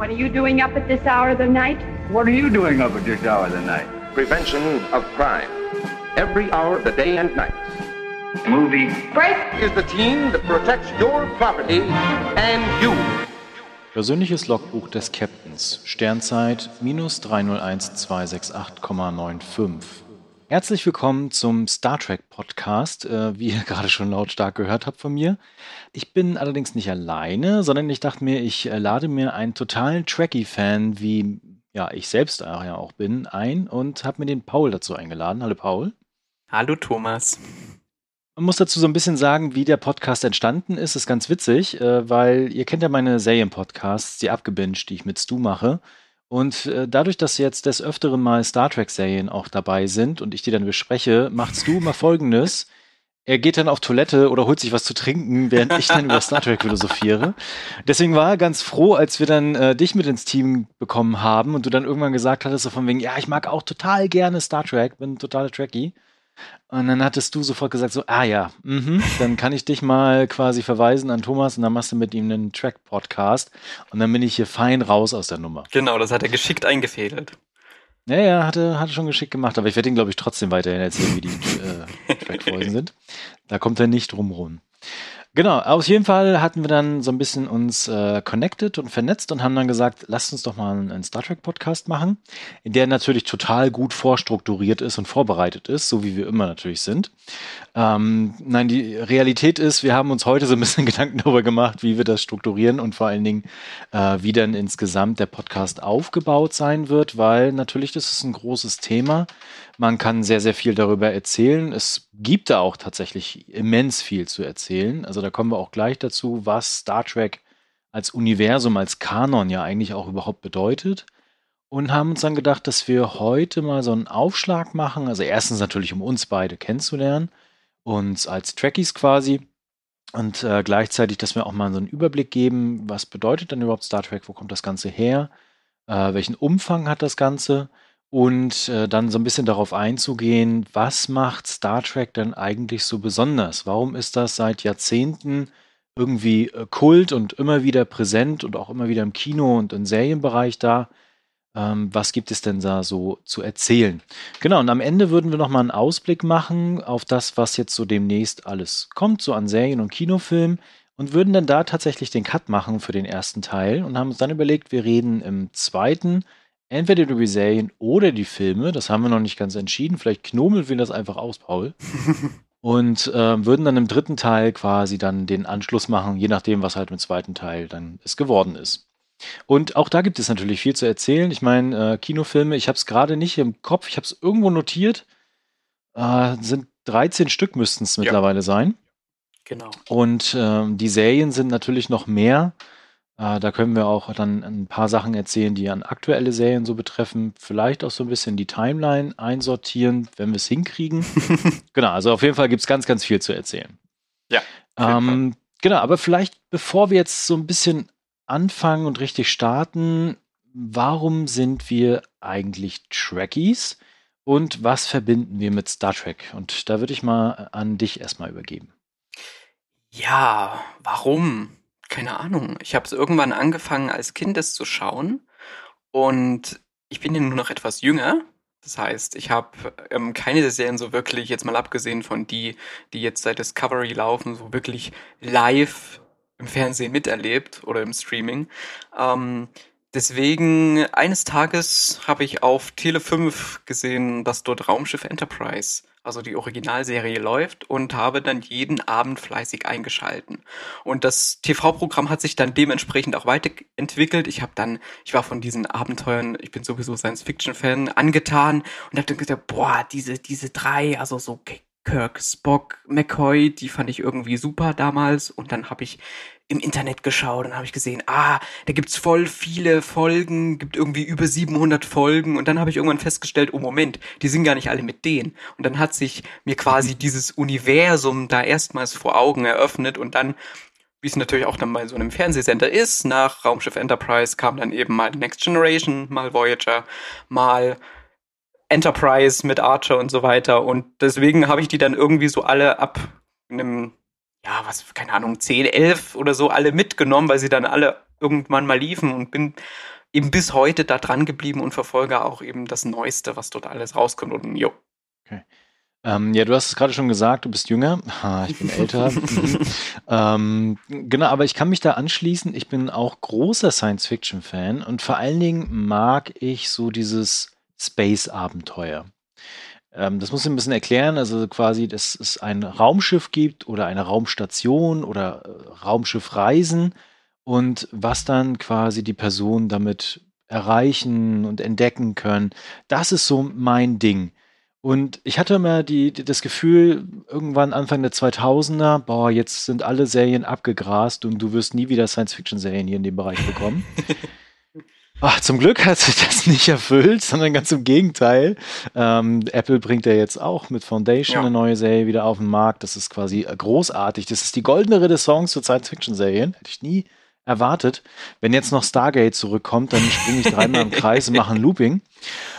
What are you doing up at this hour of the night? What are you doing up at this hour of the night? Prevention of crime. Every hour of the day and night. Movie. Break! Is the team that protects your property and you. Persönliches Logbuch des Captains. Sternzeit minus 301268,95. Herzlich willkommen zum Star Trek Podcast, äh, wie ihr gerade schon lautstark gehört habt von mir. Ich bin allerdings nicht alleine, sondern ich dachte mir, ich äh, lade mir einen totalen Trekkie-Fan, wie ja ich selbst ja auch bin, ein und habe mir den Paul dazu eingeladen. Hallo Paul. Hallo Thomas. Man muss dazu so ein bisschen sagen, wie der Podcast entstanden ist. Das ist ganz witzig, äh, weil ihr kennt ja meine Serien-Podcasts, die abgebinged, die ich mit Stu mache. Und äh, dadurch, dass jetzt des Öfteren mal Star Trek-Serien auch dabei sind und ich die dann bespreche, machtst du mal folgendes. Er geht dann auf Toilette oder holt sich was zu trinken, während ich dann über Star Trek philosophiere. Deswegen war er ganz froh, als wir dann äh, dich mit ins Team bekommen haben und du dann irgendwann gesagt hattest, so von wegen, ja, ich mag auch total gerne Star Trek, bin total Trekkie. Und dann hattest du sofort gesagt, so, ah ja, mh, dann kann ich dich mal quasi verweisen an Thomas und dann machst du mit ihm einen Track-Podcast und dann bin ich hier fein raus aus der Nummer. Genau, das hat er geschickt eingefädelt. Ja, ja, hatte, hatte schon geschickt gemacht, aber ich werde ihn, glaube ich, trotzdem weiterhin erzählen, wie die äh, Trackfolgen sind. Da kommt er nicht drum rum. Genau, auf jeden Fall hatten wir dann so ein bisschen uns äh, connected und vernetzt und haben dann gesagt, lasst uns doch mal einen Star Trek Podcast machen, der natürlich total gut vorstrukturiert ist und vorbereitet ist, so wie wir immer natürlich sind. Ähm, nein, die Realität ist, wir haben uns heute so ein bisschen Gedanken darüber gemacht, wie wir das strukturieren und vor allen Dingen, äh, wie dann insgesamt der Podcast aufgebaut sein wird, weil natürlich das ist ein großes Thema. Man kann sehr, sehr viel darüber erzählen. Es gibt da auch tatsächlich immens viel zu erzählen. Also da kommen wir auch gleich dazu, was Star Trek als Universum, als Kanon ja eigentlich auch überhaupt bedeutet. Und haben uns dann gedacht, dass wir heute mal so einen Aufschlag machen. Also erstens natürlich, um uns beide kennenzulernen, uns als Trekkies quasi. Und äh, gleichzeitig, dass wir auch mal so einen Überblick geben, was bedeutet denn überhaupt Star Trek, wo kommt das Ganze her, äh, welchen Umfang hat das Ganze und äh, dann so ein bisschen darauf einzugehen, was macht Star Trek denn eigentlich so besonders? Warum ist das seit Jahrzehnten irgendwie äh, Kult und immer wieder präsent und auch immer wieder im Kino und im Serienbereich da? Ähm, was gibt es denn da so zu erzählen? Genau, und am Ende würden wir nochmal einen Ausblick machen auf das, was jetzt so demnächst alles kommt, so an Serien und Kinofilmen und würden dann da tatsächlich den Cut machen für den ersten Teil und haben uns dann überlegt, wir reden im zweiten entweder über die Serien oder die Filme. Das haben wir noch nicht ganz entschieden. Vielleicht knomeln wir das einfach aus, Paul. und äh, würden dann im dritten Teil quasi dann den Anschluss machen, je nachdem, was halt im zweiten Teil dann es geworden ist. Und auch da gibt es natürlich viel zu erzählen. Ich meine, äh, Kinofilme, ich habe es gerade nicht im Kopf, ich habe es irgendwo notiert. Äh, sind 13 Stück müssten es mittlerweile ja. sein. Genau. Und äh, die Serien sind natürlich noch mehr. Äh, da können wir auch dann ein paar Sachen erzählen, die an aktuelle Serien so betreffen. Vielleicht auch so ein bisschen die Timeline einsortieren, wenn wir es hinkriegen. genau, also auf jeden Fall gibt es ganz, ganz viel zu erzählen. Ja. Ähm, genau, aber vielleicht bevor wir jetzt so ein bisschen anfangen und richtig starten, warum sind wir eigentlich Trekkies und was verbinden wir mit Star Trek? Und da würde ich mal an dich erstmal übergeben. Ja, warum? keine Ahnung. Ich habe es irgendwann angefangen, als Kind es zu schauen. Und ich bin ja nur noch etwas jünger. Das heißt, ich habe ähm, keine der Serien so wirklich, jetzt mal abgesehen von die, die jetzt seit Discovery laufen, so wirklich live im Fernsehen miterlebt oder im Streaming. Ähm, deswegen, eines Tages habe ich auf Tele 5 gesehen, dass dort Raumschiff Enterprise also die Originalserie läuft und habe dann jeden Abend fleißig eingeschalten. Und das TV-Programm hat sich dann dementsprechend auch weiterentwickelt. Ich habe dann, ich war von diesen Abenteuern, ich bin sowieso Science-Fiction-Fan, angetan und habe dann gesagt, boah, diese, diese drei, also so Kirk, Spock, McCoy, die fand ich irgendwie super damals. Und dann habe ich im Internet geschaut und habe ich gesehen, ah, da gibt's voll viele Folgen, gibt irgendwie über 700 Folgen. Und dann habe ich irgendwann festgestellt, oh Moment, die sind gar nicht alle mit denen. Und dann hat sich mir quasi dieses Universum da erstmals vor Augen eröffnet. Und dann wie es natürlich auch dann bei so einem Fernsehsender ist, nach Raumschiff Enterprise kam dann eben mal Next Generation, mal Voyager, mal Enterprise mit Archer und so weiter und deswegen habe ich die dann irgendwie so alle ab einem ja, was, keine Ahnung, 10, 11 oder so alle mitgenommen, weil sie dann alle irgendwann mal liefen und bin eben bis heute da dran geblieben und verfolge auch eben das Neueste, was dort alles rauskommt. Und jo. Okay. Ähm, ja, du hast es gerade schon gesagt, du bist jünger. Ha, ich bin älter. Ähm, genau, aber ich kann mich da anschließen. Ich bin auch großer Science-Fiction-Fan und vor allen Dingen mag ich so dieses Space-Abenteuer. Ähm, das muss ich ein bisschen erklären. Also quasi, dass es ein Raumschiff gibt oder eine Raumstation oder äh, Raumschiffreisen und was dann quasi die Personen damit erreichen und entdecken können. Das ist so mein Ding. Und ich hatte immer die, die, das Gefühl, irgendwann Anfang der 2000er, boah, jetzt sind alle Serien abgegrast und du wirst nie wieder Science-Fiction-Serien hier in dem Bereich bekommen. Ach, zum Glück hat sich das nicht erfüllt, sondern ganz im Gegenteil. Ähm, Apple bringt ja jetzt auch mit Foundation ja. eine neue Serie wieder auf den Markt. Das ist quasi großartig. Das ist die goldene Renaissance für Science-Fiction-Serien. Hätte ich nie erwartet. Wenn jetzt noch Stargate zurückkommt, dann springe ich dreimal im Kreis und mache ein Looping.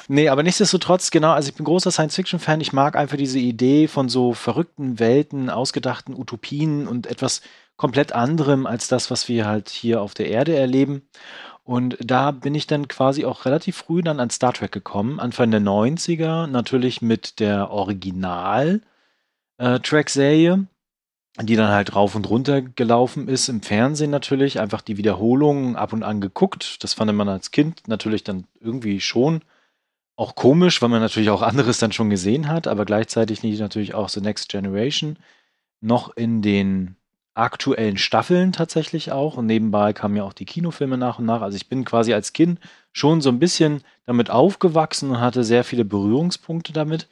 Nee, aber nichtsdestotrotz, genau, also ich bin großer Science-Fiction-Fan. Ich mag einfach diese Idee von so verrückten Welten, ausgedachten Utopien und etwas komplett anderem als das, was wir halt hier auf der Erde erleben. Und da bin ich dann quasi auch relativ früh dann an Star Trek gekommen, Anfang der 90er, natürlich mit der Original-Track-Serie. Äh, die dann halt rauf und runter gelaufen ist im Fernsehen natürlich, einfach die Wiederholungen ab und an geguckt. Das fand man als Kind natürlich dann irgendwie schon auch komisch, weil man natürlich auch anderes dann schon gesehen hat, aber gleichzeitig natürlich auch The Next Generation noch in den aktuellen Staffeln tatsächlich auch und nebenbei kamen ja auch die Kinofilme nach und nach. Also ich bin quasi als Kind schon so ein bisschen damit aufgewachsen und hatte sehr viele Berührungspunkte damit.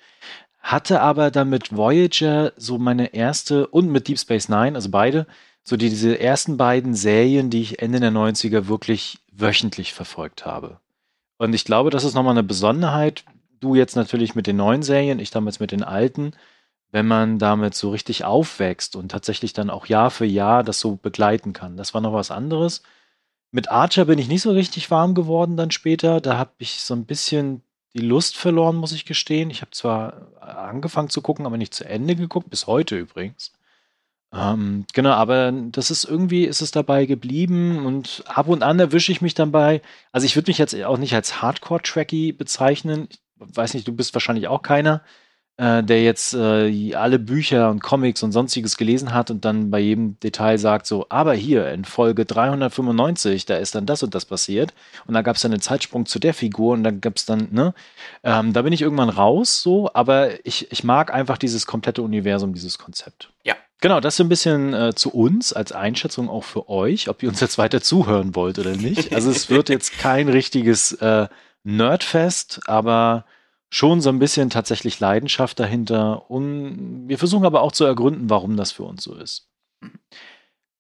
Hatte aber dann mit Voyager so meine erste und mit Deep Space Nine, also beide, so die, diese ersten beiden Serien, die ich Ende der 90er wirklich wöchentlich verfolgt habe. Und ich glaube, das ist nochmal eine Besonderheit. Du jetzt natürlich mit den neuen Serien, ich damals mit den alten, wenn man damit so richtig aufwächst und tatsächlich dann auch Jahr für Jahr das so begleiten kann. Das war noch was anderes. Mit Archer bin ich nicht so richtig warm geworden dann später. Da habe ich so ein bisschen die Lust verloren, muss ich gestehen. Ich habe zwar angefangen zu gucken, aber nicht zu Ende geguckt, bis heute übrigens. Ähm, genau, aber das ist irgendwie, ist es dabei geblieben und ab und an erwische ich mich dabei. Also ich würde mich jetzt auch nicht als Hardcore-Tracky bezeichnen. Ich weiß nicht, du bist wahrscheinlich auch keiner äh, der jetzt äh, alle Bücher und Comics und sonstiges gelesen hat und dann bei jedem Detail sagt so, aber hier in Folge 395, da ist dann das und das passiert und da gab es dann einen Zeitsprung zu der Figur und dann gab es dann, ne, ähm, da bin ich irgendwann raus so, aber ich, ich mag einfach dieses komplette Universum, dieses Konzept. Ja. Genau, das so ein bisschen äh, zu uns als Einschätzung auch für euch, ob ihr uns jetzt weiter zuhören wollt oder nicht. Also es wird jetzt kein richtiges äh, Nerdfest, aber schon so ein bisschen tatsächlich Leidenschaft dahinter. Und wir versuchen aber auch zu ergründen, warum das für uns so ist.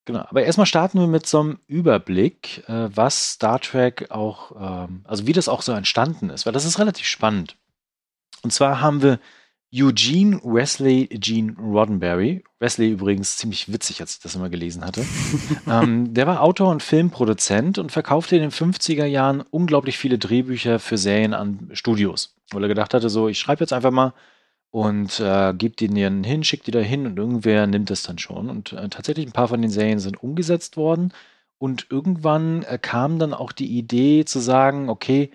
Genau, aber erstmal starten wir mit so einem Überblick, äh, was Star Trek auch, ähm, also wie das auch so entstanden ist, weil das ist relativ spannend. Und zwar haben wir Eugene Wesley Gene Roddenberry. Wesley übrigens ziemlich witzig, als ich das immer gelesen hatte. ähm, der war Autor und Filmproduzent und verkaufte in den 50er Jahren unglaublich viele Drehbücher für Serien an Studios. Weil er gedacht hatte, so, ich schreibe jetzt einfach mal und äh, gebe die denen hin, schickt die da hin und irgendwer nimmt es dann schon. Und äh, tatsächlich ein paar von den Serien sind umgesetzt worden. Und irgendwann äh, kam dann auch die Idee zu sagen, okay,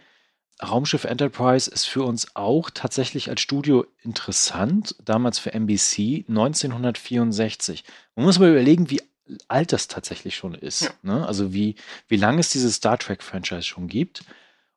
Raumschiff Enterprise ist für uns auch tatsächlich als Studio interessant, damals für NBC 1964. Man muss mal überlegen, wie alt das tatsächlich schon ist. Ja. Ne? Also wie, wie lange es dieses Star Trek-Franchise schon gibt.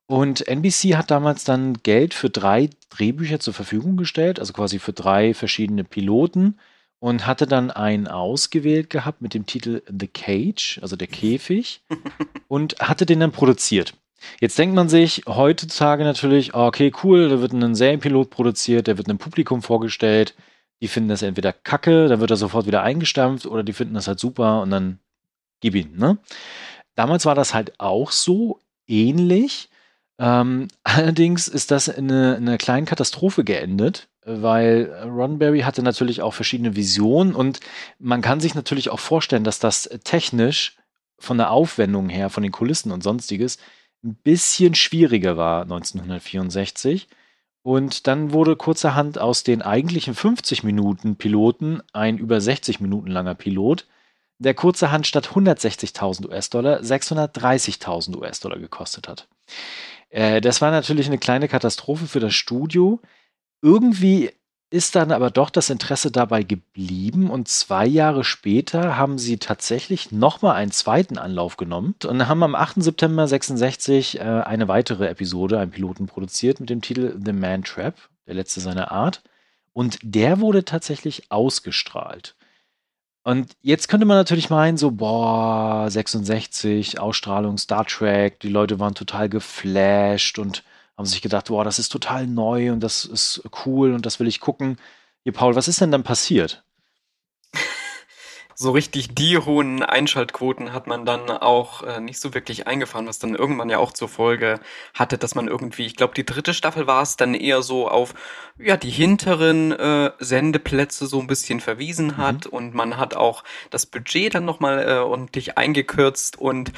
Und NBC hat damals dann Geld für drei Drehbücher zur Verfügung gestellt, also quasi für drei verschiedene Piloten und hatte dann einen ausgewählt gehabt mit dem Titel The Cage, also der Käfig, und hatte den dann produziert. Jetzt denkt man sich heutzutage natürlich, ah, okay, cool, da wird ein Serienpilot produziert, der wird einem Publikum vorgestellt, die finden das entweder kacke, dann wird er sofort wieder eingestampft oder die finden das halt super und dann gib ihn, ne? Damals war das halt auch so ähnlich. Ähm, allerdings ist das in einer eine kleinen Katastrophe geendet, weil Roddenberry hatte natürlich auch verschiedene Visionen und man kann sich natürlich auch vorstellen, dass das technisch von der Aufwendung her, von den Kulissen und sonstiges ein bisschen schwieriger war 1964. Und dann wurde kurzerhand aus den eigentlichen 50 Minuten Piloten ein über 60 Minuten langer Pilot, der kurzerhand statt 160.000 US-Dollar 630.000 US-Dollar gekostet hat. Äh, das war natürlich eine kleine Katastrophe für das Studio. Irgendwie ist dann aber doch das Interesse dabei geblieben und zwei Jahre später haben sie tatsächlich nochmal einen zweiten Anlauf genommen und haben am 8. September 66 äh, eine weitere Episode, einen Piloten produziert mit dem Titel The Man Trap, der letzte seiner Art. Und der wurde tatsächlich ausgestrahlt. Und jetzt könnte man natürlich meinen, so, boah, 66, Ausstrahlung Star Trek, die Leute waren total geflasht und haben sich gedacht, boah, das ist total neu und das ist cool und das will ich gucken. Hier, Paul, was ist denn dann passiert? So richtig die hohen Einschaltquoten hat man dann auch äh, nicht so wirklich eingefahren, was dann irgendwann ja auch zur Folge hatte, dass man irgendwie, ich glaube, die dritte Staffel war es, dann eher so auf ja die hinteren äh, Sendeplätze so ein bisschen verwiesen hat mhm. und man hat auch das Budget dann nochmal äh, ordentlich eingekürzt und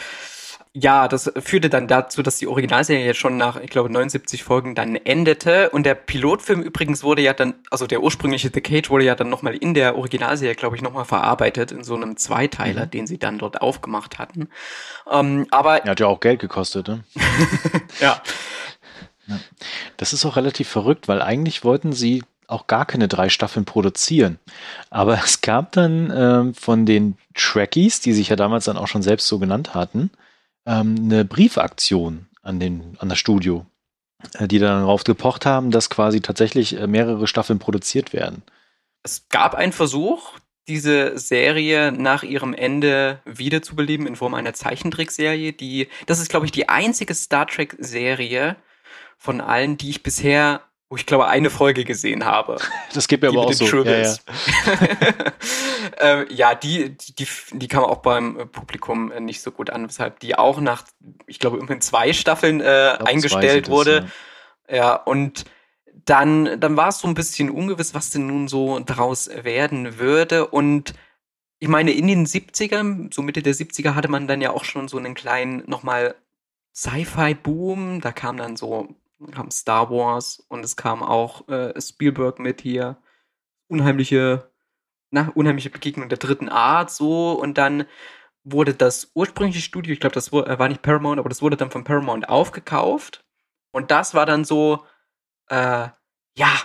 ja, das führte dann dazu, dass die Originalserie schon nach, ich glaube, 79 Folgen dann endete. Und der Pilotfilm übrigens wurde ja dann, also der ursprüngliche The Cage wurde ja dann nochmal in der Originalserie, glaube ich, nochmal verarbeitet in so einem Zweiteiler, mhm. den sie dann dort aufgemacht hatten. Ähm, aber. Er hat ja auch Geld gekostet, ne? ja. Das ist auch relativ verrückt, weil eigentlich wollten sie auch gar keine drei Staffeln produzieren. Aber es gab dann ähm, von den Trekkies, die sich ja damals dann auch schon selbst so genannt hatten, ähm, eine Briefaktion an, den, an das Studio, äh, die dann darauf gepocht haben, dass quasi tatsächlich äh, mehrere Staffeln produziert werden. Es gab einen Versuch, diese Serie nach ihrem Ende wiederzubeleben in Form einer Zeichentrickserie, die, das ist glaube ich die einzige Star Trek Serie von allen, die ich bisher wo ich glaube eine Folge gesehen habe. Das geht mir aber auch so. Ja, ja. ähm, ja, die, die, die kam auch beim Publikum äh, nicht so gut an, weshalb die auch nach, ich glaube, immerhin zwei Staffeln äh, eingestellt das, wurde. Ja. ja, und dann, dann war es so ein bisschen ungewiss, was denn nun so draus werden würde. Und ich meine, in den 70ern, so Mitte der 70er, hatte man dann ja auch schon so einen kleinen, nochmal Sci-Fi-Boom. Da kam dann so kam Star Wars und es kam auch äh, Spielberg mit hier. Unheimliche, na, unheimliche Begegnung der dritten Art, so. Und dann wurde das ursprüngliche Studio, ich glaube, das war, äh, war nicht Paramount, aber das wurde dann von Paramount aufgekauft. Und das war dann so, äh, ja,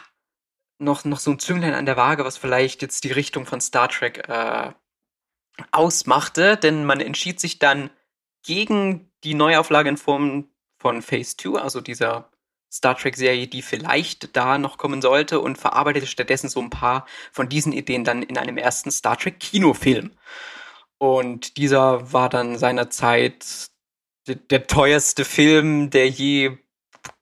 noch, noch so ein Zünglein an der Waage, was vielleicht jetzt die Richtung von Star Trek äh, ausmachte, denn man entschied sich dann gegen die Neuauflage in Form von Phase 2, also dieser Star Trek-Serie, die vielleicht da noch kommen sollte und verarbeitete stattdessen so ein paar von diesen Ideen dann in einem ersten Star Trek-Kinofilm. Und dieser war dann seinerzeit der, der teuerste Film, der je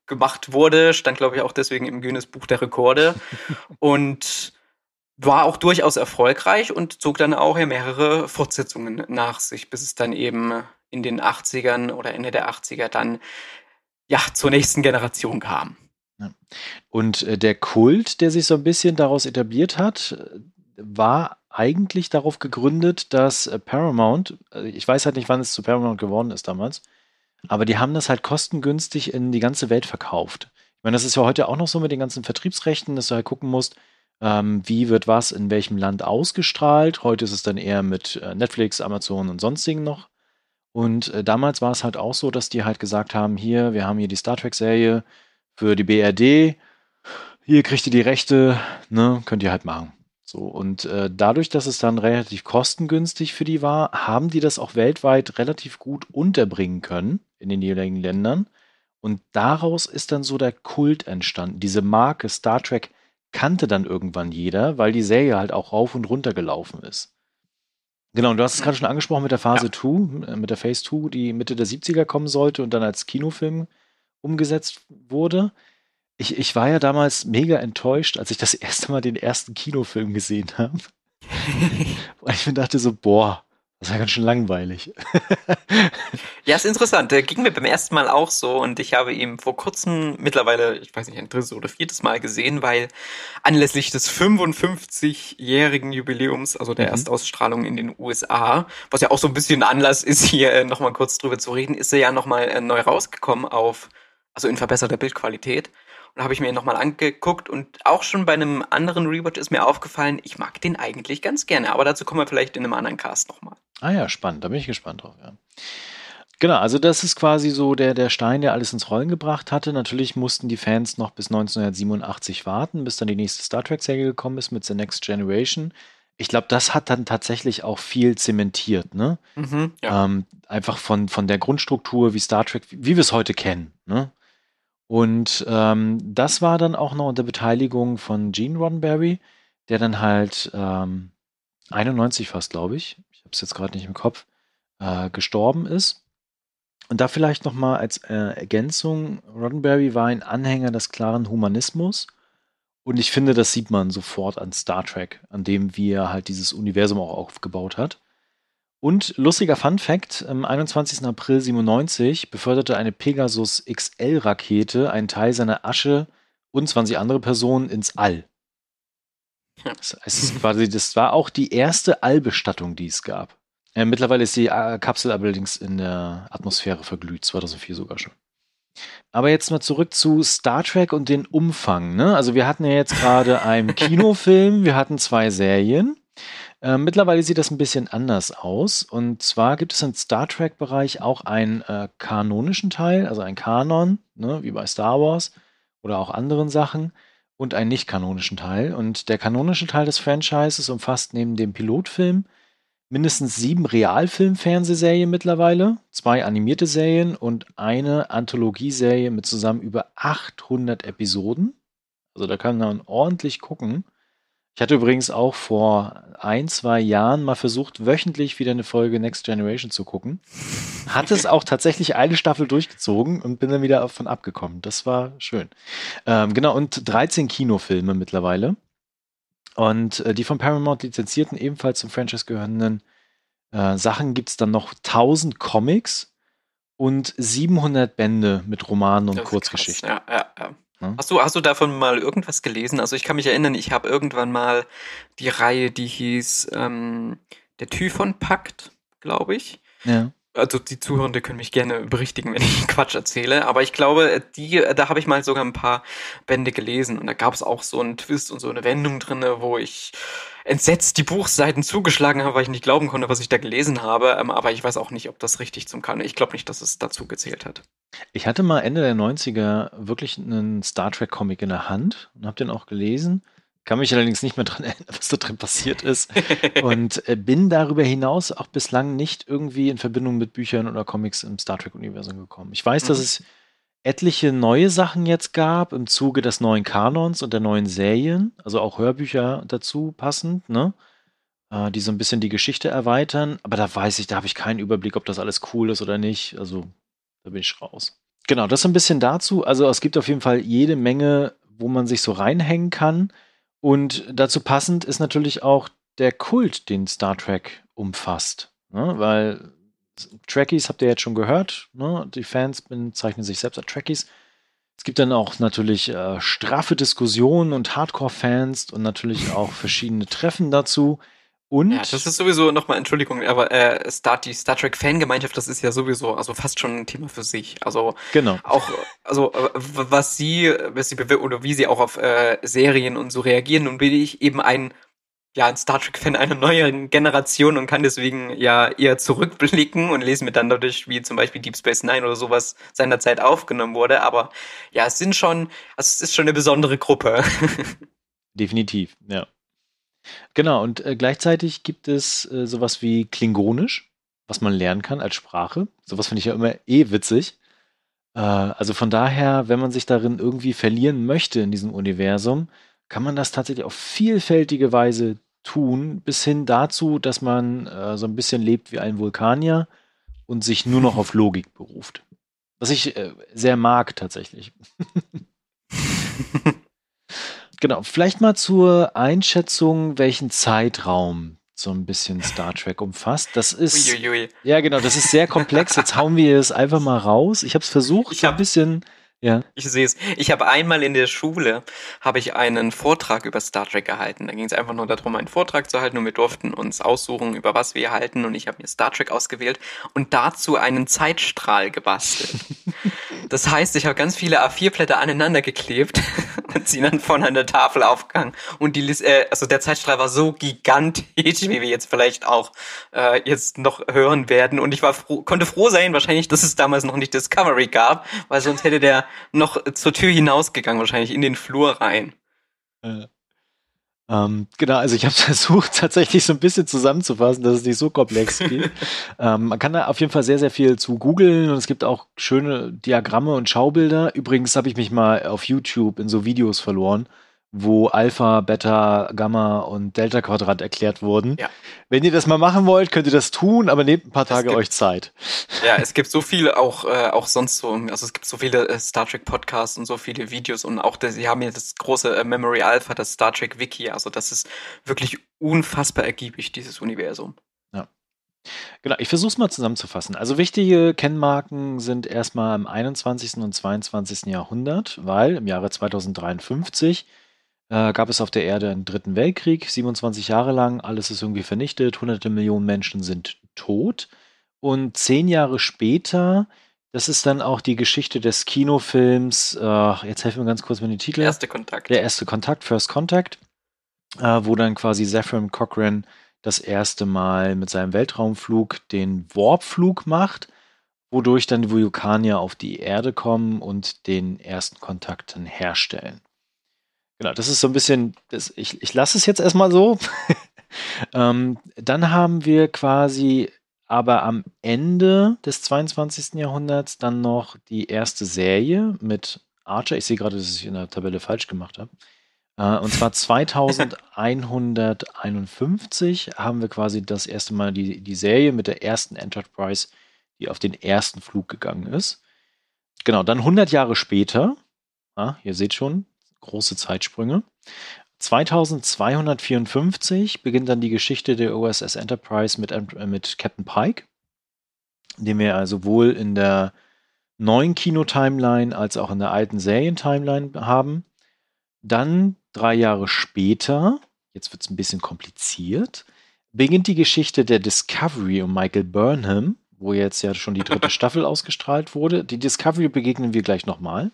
gemacht wurde, stand glaube ich auch deswegen im Guinness Buch der Rekorde und war auch durchaus erfolgreich und zog dann auch mehrere Fortsetzungen nach sich, bis es dann eben in den 80ern oder Ende der 80er dann ja, zur nächsten Generation kam. Und äh, der Kult, der sich so ein bisschen daraus etabliert hat, war eigentlich darauf gegründet, dass äh, Paramount, äh, ich weiß halt nicht, wann es zu Paramount geworden ist damals, aber die haben das halt kostengünstig in die ganze Welt verkauft. Ich meine, das ist ja heute auch noch so mit den ganzen Vertriebsrechten, dass du halt gucken musst, ähm, wie wird was in welchem Land ausgestrahlt. Heute ist es dann eher mit äh, Netflix, Amazon und sonstigen noch und äh, damals war es halt auch so, dass die halt gesagt haben, hier, wir haben hier die Star Trek-Serie für die BRD, hier kriegt ihr die Rechte, ne, könnt ihr halt machen. So, und äh, dadurch, dass es dann relativ kostengünstig für die war, haben die das auch weltweit relativ gut unterbringen können in den jeweiligen Ländern. Und daraus ist dann so der Kult entstanden. Diese Marke Star Trek kannte dann irgendwann jeder, weil die Serie halt auch rauf und runter gelaufen ist. Genau, und du hast es gerade schon angesprochen mit der Phase 2, ja. Äh, mit der Phase 2, die Mitte der 70er kommen sollte und dann als Kinofilm umgesetzt wurde. Ich, ich war ja damals mega enttäuscht, als ich das erste Mal den ersten Kinofilm gesehen habe. Weil ich mir dachte so, boah, das war ganz schön langweilig. ja, ist interessant. Der ging mir beim ersten Mal auch so und ich habe ihn vor kurzem mittlerweile, ich weiß nicht, ein drittes oder viertes Mal gesehen, weil anlässlich des 55-jährigen Jubiläums, also der mhm. Erstausstrahlung in den USA, was ja auch so ein bisschen Anlass ist, hier äh, nochmal kurz drüber zu reden, ist er ja nochmal äh, neu rausgekommen auf, also in verbesserter Bildqualität. Und habe ich mir nochmal angeguckt und auch schon bei einem anderen Rewatch ist mir aufgefallen, ich mag den eigentlich ganz gerne. Aber dazu kommen wir vielleicht in einem anderen Cast nochmal. Ah ja, spannend. Da bin ich gespannt drauf, ja. Genau, also das ist quasi so der, der Stein, der alles ins Rollen gebracht hatte. Natürlich mussten die Fans noch bis 1987 warten, bis dann die nächste Star Trek-Serie gekommen ist mit The Next Generation. Ich glaube, das hat dann tatsächlich auch viel zementiert, ne? Mhm, ja. Ähm, einfach von, von der Grundstruktur, wie Star Trek, wie, wie wir es heute kennen, ne? Und ähm, das war dann auch noch unter Beteiligung von Gene Roddenberry, der dann halt ähm, 91 fast, glaube ich, ich habe es jetzt gerade nicht im Kopf, äh, gestorben ist. Und da vielleicht nochmal als äh, Ergänzung, Roddenberry war ein Anhänger des klaren Humanismus. Und ich finde, das sieht man sofort an Star Trek, an dem wie er halt dieses Universum auch aufgebaut hat. Und lustiger Fun Fact: Am 21. April 97 beförderte eine Pegasus XL-Rakete einen Teil seiner Asche und 20 andere Personen ins All. Das, heißt, quasi, das war auch die erste Allbestattung, die es gab. Äh, mittlerweile ist die äh, Kapsel allerdings in der Atmosphäre verglüht, 2004 sogar schon. Aber jetzt mal zurück zu Star Trek und den Umfang. Ne? Also wir hatten ja jetzt gerade einen Kinofilm, wir hatten zwei Serien. Äh, mittlerweile sieht das ein bisschen anders aus. Und zwar gibt es im Star Trek-Bereich auch einen äh, kanonischen Teil, also ein Kanon, ne, wie bei Star Wars oder auch anderen Sachen, und einen nicht kanonischen Teil. Und der kanonische Teil des Franchises umfasst neben dem Pilotfilm mindestens sieben Realfilm-Fernsehserien mittlerweile, zwei animierte Serien und eine Anthologieserie mit zusammen über 800 Episoden. Also da kann man ordentlich gucken. Ich hatte übrigens auch vor ein, zwei Jahren mal versucht, wöchentlich wieder eine Folge Next Generation zu gucken. Hat es auch tatsächlich eine Staffel durchgezogen und bin dann wieder davon abgekommen. Das war schön. Ähm, genau, und 13 Kinofilme mittlerweile. Und äh, die von Paramount lizenzierten, ebenfalls zum Franchise gehörenden äh, Sachen gibt es dann noch 1000 Comics und 700 Bände mit Romanen und Kurzgeschichten. Ja, ja, ja. Hm? Hast, du, hast du davon mal irgendwas gelesen? Also ich kann mich erinnern, ich habe irgendwann mal die Reihe, die hieß ähm, Der Typhon-Pakt, glaube ich. Ja also die Zuhörende können mich gerne berichtigen, wenn ich Quatsch erzähle, aber ich glaube, die, da habe ich mal sogar ein paar Bände gelesen und da gab es auch so einen Twist und so eine Wendung drinne, wo ich entsetzt die Buchseiten zugeschlagen habe, weil ich nicht glauben konnte, was ich da gelesen habe, ähm, aber ich weiß auch nicht, ob das richtig zum kann. Ich glaube nicht, dass es dazu gezählt hat. Ich hatte mal Ende der 90er wirklich einen Star Trek Comic in der Hand und habe den auch gelesen kann mich allerdings nicht mehr dran erinnern, was da drin passiert ist. und äh, bin darüber hinaus auch bislang nicht irgendwie in Verbindung mit Büchern oder Comics im Star Trek-Universum gekommen. Ich weiß, mhm. dass es etliche neue Sachen jetzt gab im Zuge des neuen Kanons und der neuen Serien, also auch Hörbücher dazu passend, ne? Äh, die so ein bisschen die Geschichte erweitern. Aber da weiß ich, da habe ich keinen Überblick, ob das alles cool ist oder nicht. Also da bin ich raus. Genau, das so ein bisschen dazu. Also es gibt auf jeden Fall jede Menge, wo man sich so reinhängen kann. Und dazu passend ist natürlich auch der Kult, den Star Trek umfasst. Ne? Weil Trekkies habt ihr jetzt schon gehört. Ne? Die Fans bezeichnen sich selbst als Trekkies. Es gibt dann auch natürlich äh, straffe Diskussionen und Hardcore-Fans und natürlich auch verschiedene Treffen dazu. Und ja, das ist sowieso nochmal, Entschuldigung, aber äh, Star, die Star Trek Fangemeinschaft, das ist ja sowieso also fast schon ein Thema für sich. Also genau. auch, also äh, was sie, was sie oder wie sie auch auf äh, Serien und so reagieren, nun bin ich eben ein ja ein Star Trek Fan einer neuen Generation und kann deswegen ja eher zurückblicken und lesen mir dann dadurch, wie zum Beispiel Deep Space Nine oder sowas seinerzeit aufgenommen wurde. Aber ja, es sind schon, also es ist schon eine besondere Gruppe. Definitiv, ja. Genau, und äh, gleichzeitig gibt es äh, sowas wie Klingonisch, was man lernen kann als Sprache. Sowas finde ich ja immer eh witzig. Äh, also von daher, wenn man sich darin irgendwie verlieren möchte in diesem Universum, kann man das tatsächlich auf vielfältige Weise tun, bis hin dazu, dass man äh, so ein bisschen lebt wie ein Vulkanier und sich nur noch auf Logik beruft. Was ich äh, sehr mag tatsächlich. Genau, vielleicht mal zur Einschätzung, welchen Zeitraum so ein bisschen Star Trek umfasst. Das ist Uiuiui. ja genau, das ist sehr komplex. Jetzt hauen wir es einfach mal raus. Ich habe es versucht, ich hab, ein bisschen. Ja. Ich sehe es. Ich habe einmal in der Schule habe ich einen Vortrag über Star Trek gehalten. Da ging es einfach nur darum, einen Vortrag zu halten und wir durften uns aussuchen, über was wir halten und ich habe mir Star Trek ausgewählt und dazu einen Zeitstrahl gebastelt. das heißt, ich habe ganz viele A4-Blätter aneinander geklebt und sie dann von an der Tafel aufgegangen. Und die, äh, also der Zeitstrahl war so gigantisch, wie wir jetzt vielleicht auch äh, jetzt noch hören werden. Und ich war froh, konnte froh sein, wahrscheinlich, dass es damals noch nicht Discovery gab, weil sonst hätte der noch zur Tür hinausgegangen, wahrscheinlich in den Flur rein. Äh. Ähm, genau, also ich habe versucht, tatsächlich so ein bisschen zusammenzufassen, dass es nicht so komplex geht. ähm, man kann da auf jeden Fall sehr, sehr viel zu googeln und es gibt auch schöne Diagramme und Schaubilder. Übrigens habe ich mich mal auf YouTube in so Videos verloren, wo Alpha, Beta, Gamma und Delta Quadrat erklärt wurden. Ja. Wenn ihr das mal machen wollt, könnt ihr das tun, aber nehmt ein paar Tage gibt, euch Zeit. Ja, es gibt so viel auch, äh, auch sonst so, also es gibt so viele äh, Star Trek Podcasts und so viele Videos und auch, das, sie haben ja das große äh, Memory Alpha, das Star Trek Wiki, also das ist wirklich unfassbar ergiebig, dieses Universum. Ja. Genau, ich versuche es mal zusammenzufassen. Also wichtige Kennmarken sind erstmal im 21. und 22. Jahrhundert, weil im Jahre 2053 äh, gab es auf der Erde einen dritten Weltkrieg, 27 Jahre lang, alles ist irgendwie vernichtet, hunderte Millionen Menschen sind tot. Und zehn Jahre später, das ist dann auch die Geschichte des Kinofilms, äh, jetzt helfen wir ganz kurz mit den Titel. Der erste Kontakt. Der erste Kontakt, First Contact, äh, wo dann quasi Zephyr Cochrane das erste Mal mit seinem Weltraumflug den Warpflug macht, wodurch dann die Vulkanier auf die Erde kommen und den ersten Kontakt dann herstellen. Genau, das ist so ein bisschen, das, ich, ich lasse es jetzt erstmal so. ähm, dann haben wir quasi aber am Ende des 22. Jahrhunderts dann noch die erste Serie mit Archer. Ich sehe gerade, dass ich in der Tabelle falsch gemacht habe. Äh, und zwar 2151 haben wir quasi das erste Mal die, die Serie mit der ersten Enterprise, die auf den ersten Flug gegangen ist. Genau, dann 100 Jahre später, ah, ihr seht schon, große Zeitsprünge. 2254 beginnt dann die Geschichte der USS Enterprise mit, äh, mit Captain Pike, den wir also sowohl in der neuen Kino-Timeline als auch in der alten Serien-Timeline haben. Dann drei Jahre später, jetzt wird es ein bisschen kompliziert, beginnt die Geschichte der Discovery um Michael Burnham, wo jetzt ja schon die dritte Staffel ausgestrahlt wurde. Die Discovery begegnen wir gleich nochmal.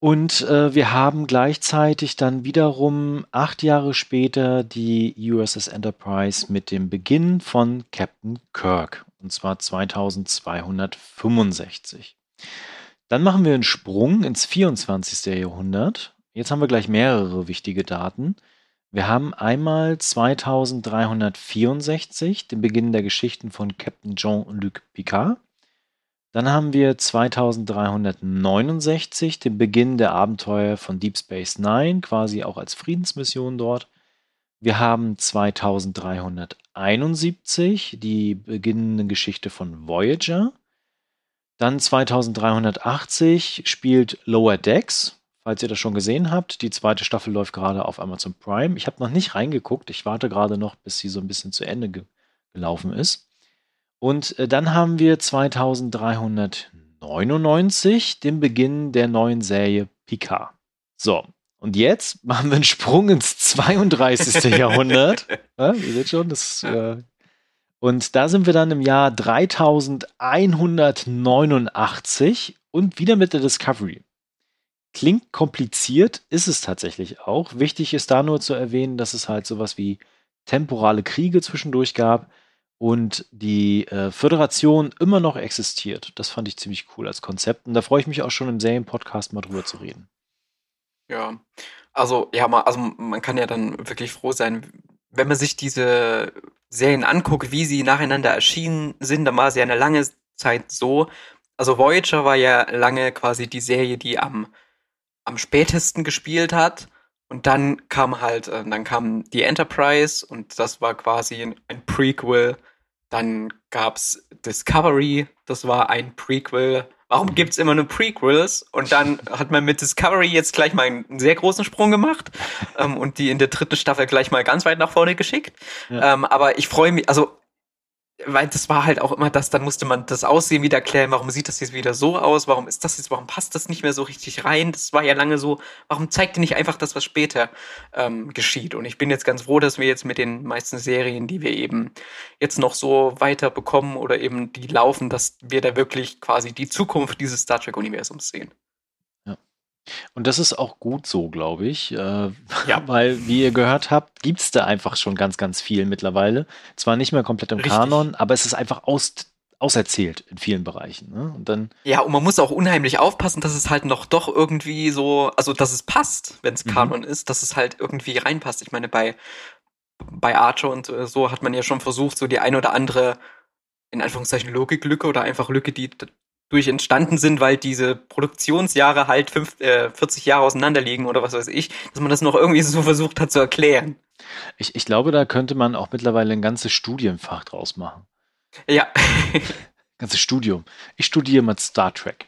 Und äh, wir haben gleichzeitig dann wiederum acht Jahre später die USS Enterprise mit dem Beginn von Captain Kirk, und zwar 2265. Dann machen wir einen Sprung ins 24. Jahrhundert. Jetzt haben wir gleich mehrere wichtige Daten. Wir haben einmal 2364, den Beginn der Geschichten von Captain Jean-Luc Picard. Dann haben wir 2369 den Beginn der Abenteuer von Deep Space Nine, quasi auch als Friedensmission dort. Wir haben 2371 die beginnende Geschichte von Voyager. Dann 2380 spielt Lower Decks, falls ihr das schon gesehen habt. Die zweite Staffel läuft gerade auf Amazon Prime. Ich habe noch nicht reingeguckt. Ich warte gerade noch, bis sie so ein bisschen zu Ende ge gelaufen ist. Und äh, dann haben wir 2399 den Beginn der neuen Serie Picard. So, und jetzt machen wir einen Sprung ins 32. Jahrhundert. Ja, ihr seht schon, das äh, und da sind wir dann im Jahr 3189 und wieder mit der Discovery. Klingt kompliziert, ist es tatsächlich auch. Wichtig ist da nur zu erwähnen, dass es halt sowas wie temporale Kriege zwischendurch gab und die äh, Föderation immer noch existiert. Das fand ich ziemlich cool als Konzept und da freue ich mich auch schon im Serienpodcast mal drüber zu reden. Ja, also ja, mal, also man kann ja dann wirklich froh sein, wenn man sich diese Serien anguckt, wie sie nacheinander erschienen sind, dann war es ja eine lange Zeit so. Also Voyager war ja lange quasi die Serie, die am, am spätesten gespielt hat. Und dann kam halt, äh, dann kam die Enterprise und das war quasi ein, ein Prequel dann gab's Discovery, das war ein Prequel. Warum gibt's immer nur Prequels? Und dann hat man mit Discovery jetzt gleich mal einen sehr großen Sprung gemacht ähm, und die in der dritten Staffel gleich mal ganz weit nach vorne geschickt. Ja. Ähm, aber ich freue mich, also weil das war halt auch immer das, dann musste man das Aussehen wieder klären, warum sieht das jetzt wieder so aus, warum ist das jetzt, warum passt das nicht mehr so richtig rein? Das war ja lange so, warum zeigt ihr nicht einfach das, was später ähm, geschieht? Und ich bin jetzt ganz froh, dass wir jetzt mit den meisten Serien, die wir eben jetzt noch so weiter bekommen oder eben die laufen, dass wir da wirklich quasi die Zukunft dieses Star Trek-Universums sehen. Und das ist auch gut so, glaube ich. Äh, Ja. Weil, wie ihr gehört habt, gibt es da einfach schon ganz, ganz viel mittlerweile. Zwar nicht mehr komplett im Richtig. Kanon, aber es ist einfach aus, auserzählt in vielen Bereichen. Ne? Und dann, Ja, und man muss auch unheimlich aufpassen, dass es halt noch doch irgendwie so, also dass es passt, wenn es Mhm. Kanon ist, dass es halt irgendwie reinpasst. Ich meine, bei, bei Archer und äh, so hat man ja schon versucht, so die ein oder andere, in Anführungszeichen, Logiklücke oder einfach Lücke, die durch entstanden sind, weil diese Produktionsjahre halt fünf, äh, 40 Jahre auseinander liegen oder was weiß ich, dass man das noch irgendwie so versucht hat zu erklären. ich, ich glaube, da könnte man auch mittlerweile ein ganzes Studienfach draus machen. Ja. ganzes Studium. Ich studiere mit Star Trek.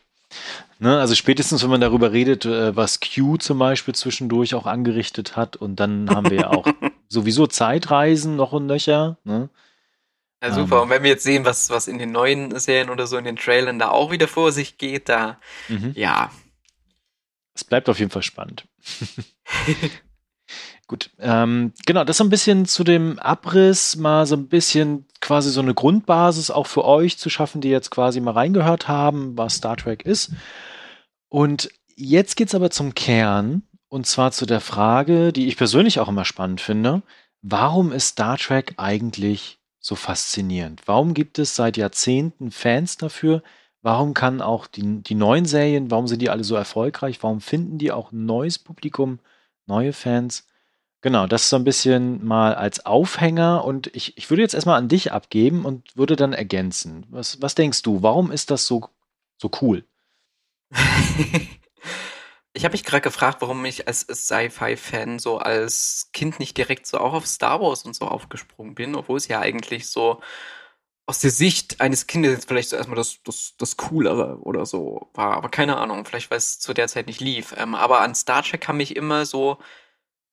Ne, also spätestens, wenn man darüber redet, äh, was Q zum Beispiel zwischendurch auch angerichtet hat, und dann haben wir ja auch sowieso Zeitreisen noch und nöcher. Ne? Ja, super. Ähm. Und wenn wir jetzt sehen, was, was in den neuen Serien oder so in den Trailern da auch wieder vor sich geht, da, Mhm. ja, Es bleibt auf jeden Fall spannend. Gut, ähm, genau, das so ein bisschen zu dem Abriss, mal so ein bisschen quasi so eine Grundbasis auch für euch zu schaffen, die jetzt quasi mal reingehört haben, was Star Trek ist. Und jetzt geht's aber zum Kern, und zwar zu der Frage, die ich persönlich auch immer spannend finde. Warum ist Star Trek eigentlich so faszinierend? Warum gibt es seit Jahrzehnten Fans dafür? Warum kann auch die, die neuen Serien, warum sind die alle so erfolgreich? Warum finden die auch ein neues Publikum, neue Fans? Genau, das so ein bisschen mal als Aufhänger und ich, ich würde jetzt erstmal an dich abgeben und würde dann ergänzen. Was, was denkst du? Warum ist das so, so cool? Ich habe mich gerade gefragt, warum ich als Sci-Fi-Fan so als Kind nicht direkt so auch auf Star Wars und so aufgesprungen bin, obwohl es ja eigentlich so aus der Sicht eines Kindes jetzt vielleicht so erstmal das, das, das Coolere oder so war. Aber keine Ahnung, vielleicht weil es zu der Zeit nicht lief. Ähm, aber an Star Trek kam ich immer so,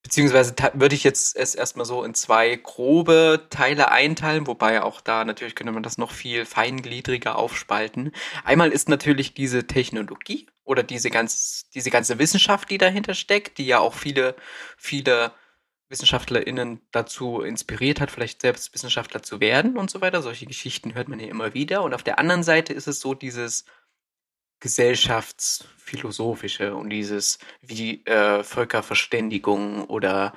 beziehungsweise würde ich jetzt es erstmal so in zwei grobe Teile einteilen, wobei auch da natürlich könnte man das noch viel feingliedriger aufspalten. Einmal ist natürlich diese Technologie oder diese ganz, diese ganze Wissenschaft, die dahinter steckt, die ja auch viele, viele WissenschaftlerInnen dazu inspiriert hat, vielleicht selbst Wissenschaftler zu werden und so weiter. Solche Geschichten hört man ja immer wieder. Und auf der anderen Seite ist es so dieses gesellschaftsphilosophische und dieses wie äh, Völkerverständigung oder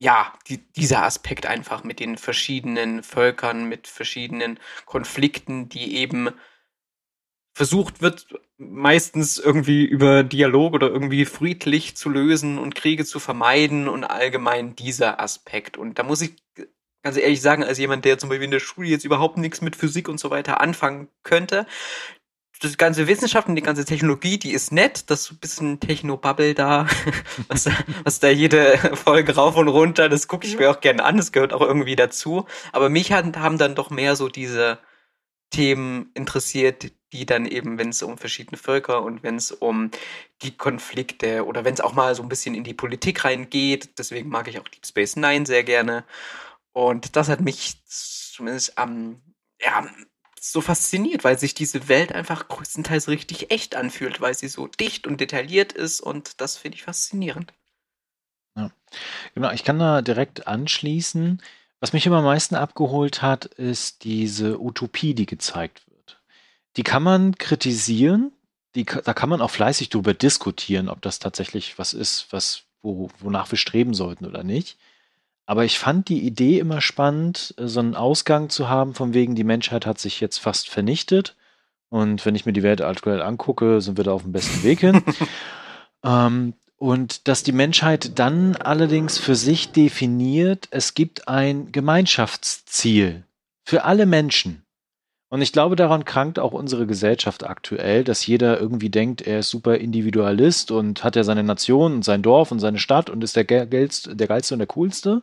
ja, die, dieser Aspekt einfach mit den verschiedenen Völkern, mit verschiedenen Konflikten, die eben versucht wird, meistens irgendwie über Dialog oder irgendwie friedlich zu lösen und Kriege zu vermeiden und allgemein dieser Aspekt. Und da muss ich ganz ehrlich sagen, als jemand, der zum Beispiel in der Schule jetzt überhaupt nichts mit Physik und so weiter anfangen könnte, das ganze Wissenschaft und die ganze Technologie, die ist nett, das so ein bisschen Technobubble da, was, da- was da jede Folge rauf und runter, das gucke ich mir auch gerne an, das gehört auch irgendwie dazu. Aber mich haben, haben dann doch mehr so diese Themen interessiert, die dann eben, wenn es um verschiedene Völker und wenn es um die Konflikte oder wenn es auch mal so ein bisschen in die Politik reingeht, deswegen mag ich auch Deep Space Nine sehr gerne. Und das hat mich zumindest am, ja, so fasziniert, weil sich diese Welt einfach größtenteils richtig echt anfühlt, weil sie so dicht und detailliert ist und das finde ich faszinierend. Genau, ich kann da direkt anschließen. Was mich immer am meisten abgeholt hat, ist diese Utopie, die gezeigt wird. Die kann man kritisieren, die, da kann man auch fleißig drüber diskutieren, ob das tatsächlich was ist, was, wo, wonach wir streben sollten oder nicht. Aber ich fand die Idee immer spannend, so einen Ausgang zu haben, von wegen, die Menschheit hat sich jetzt fast vernichtet. Und wenn ich mir die Welt aktuell angucke, sind wir da auf dem besten Weg hin. ähm, und dass die Menschheit dann allerdings für sich definiert, es gibt ein Gemeinschaftsziel für alle Menschen. Und ich glaube, daran krankt auch unsere Gesellschaft aktuell, dass jeder irgendwie denkt, er ist super Individualist und hat ja seine Nation und sein Dorf und seine Stadt und ist der, ge- geilste, der geilste und der coolste,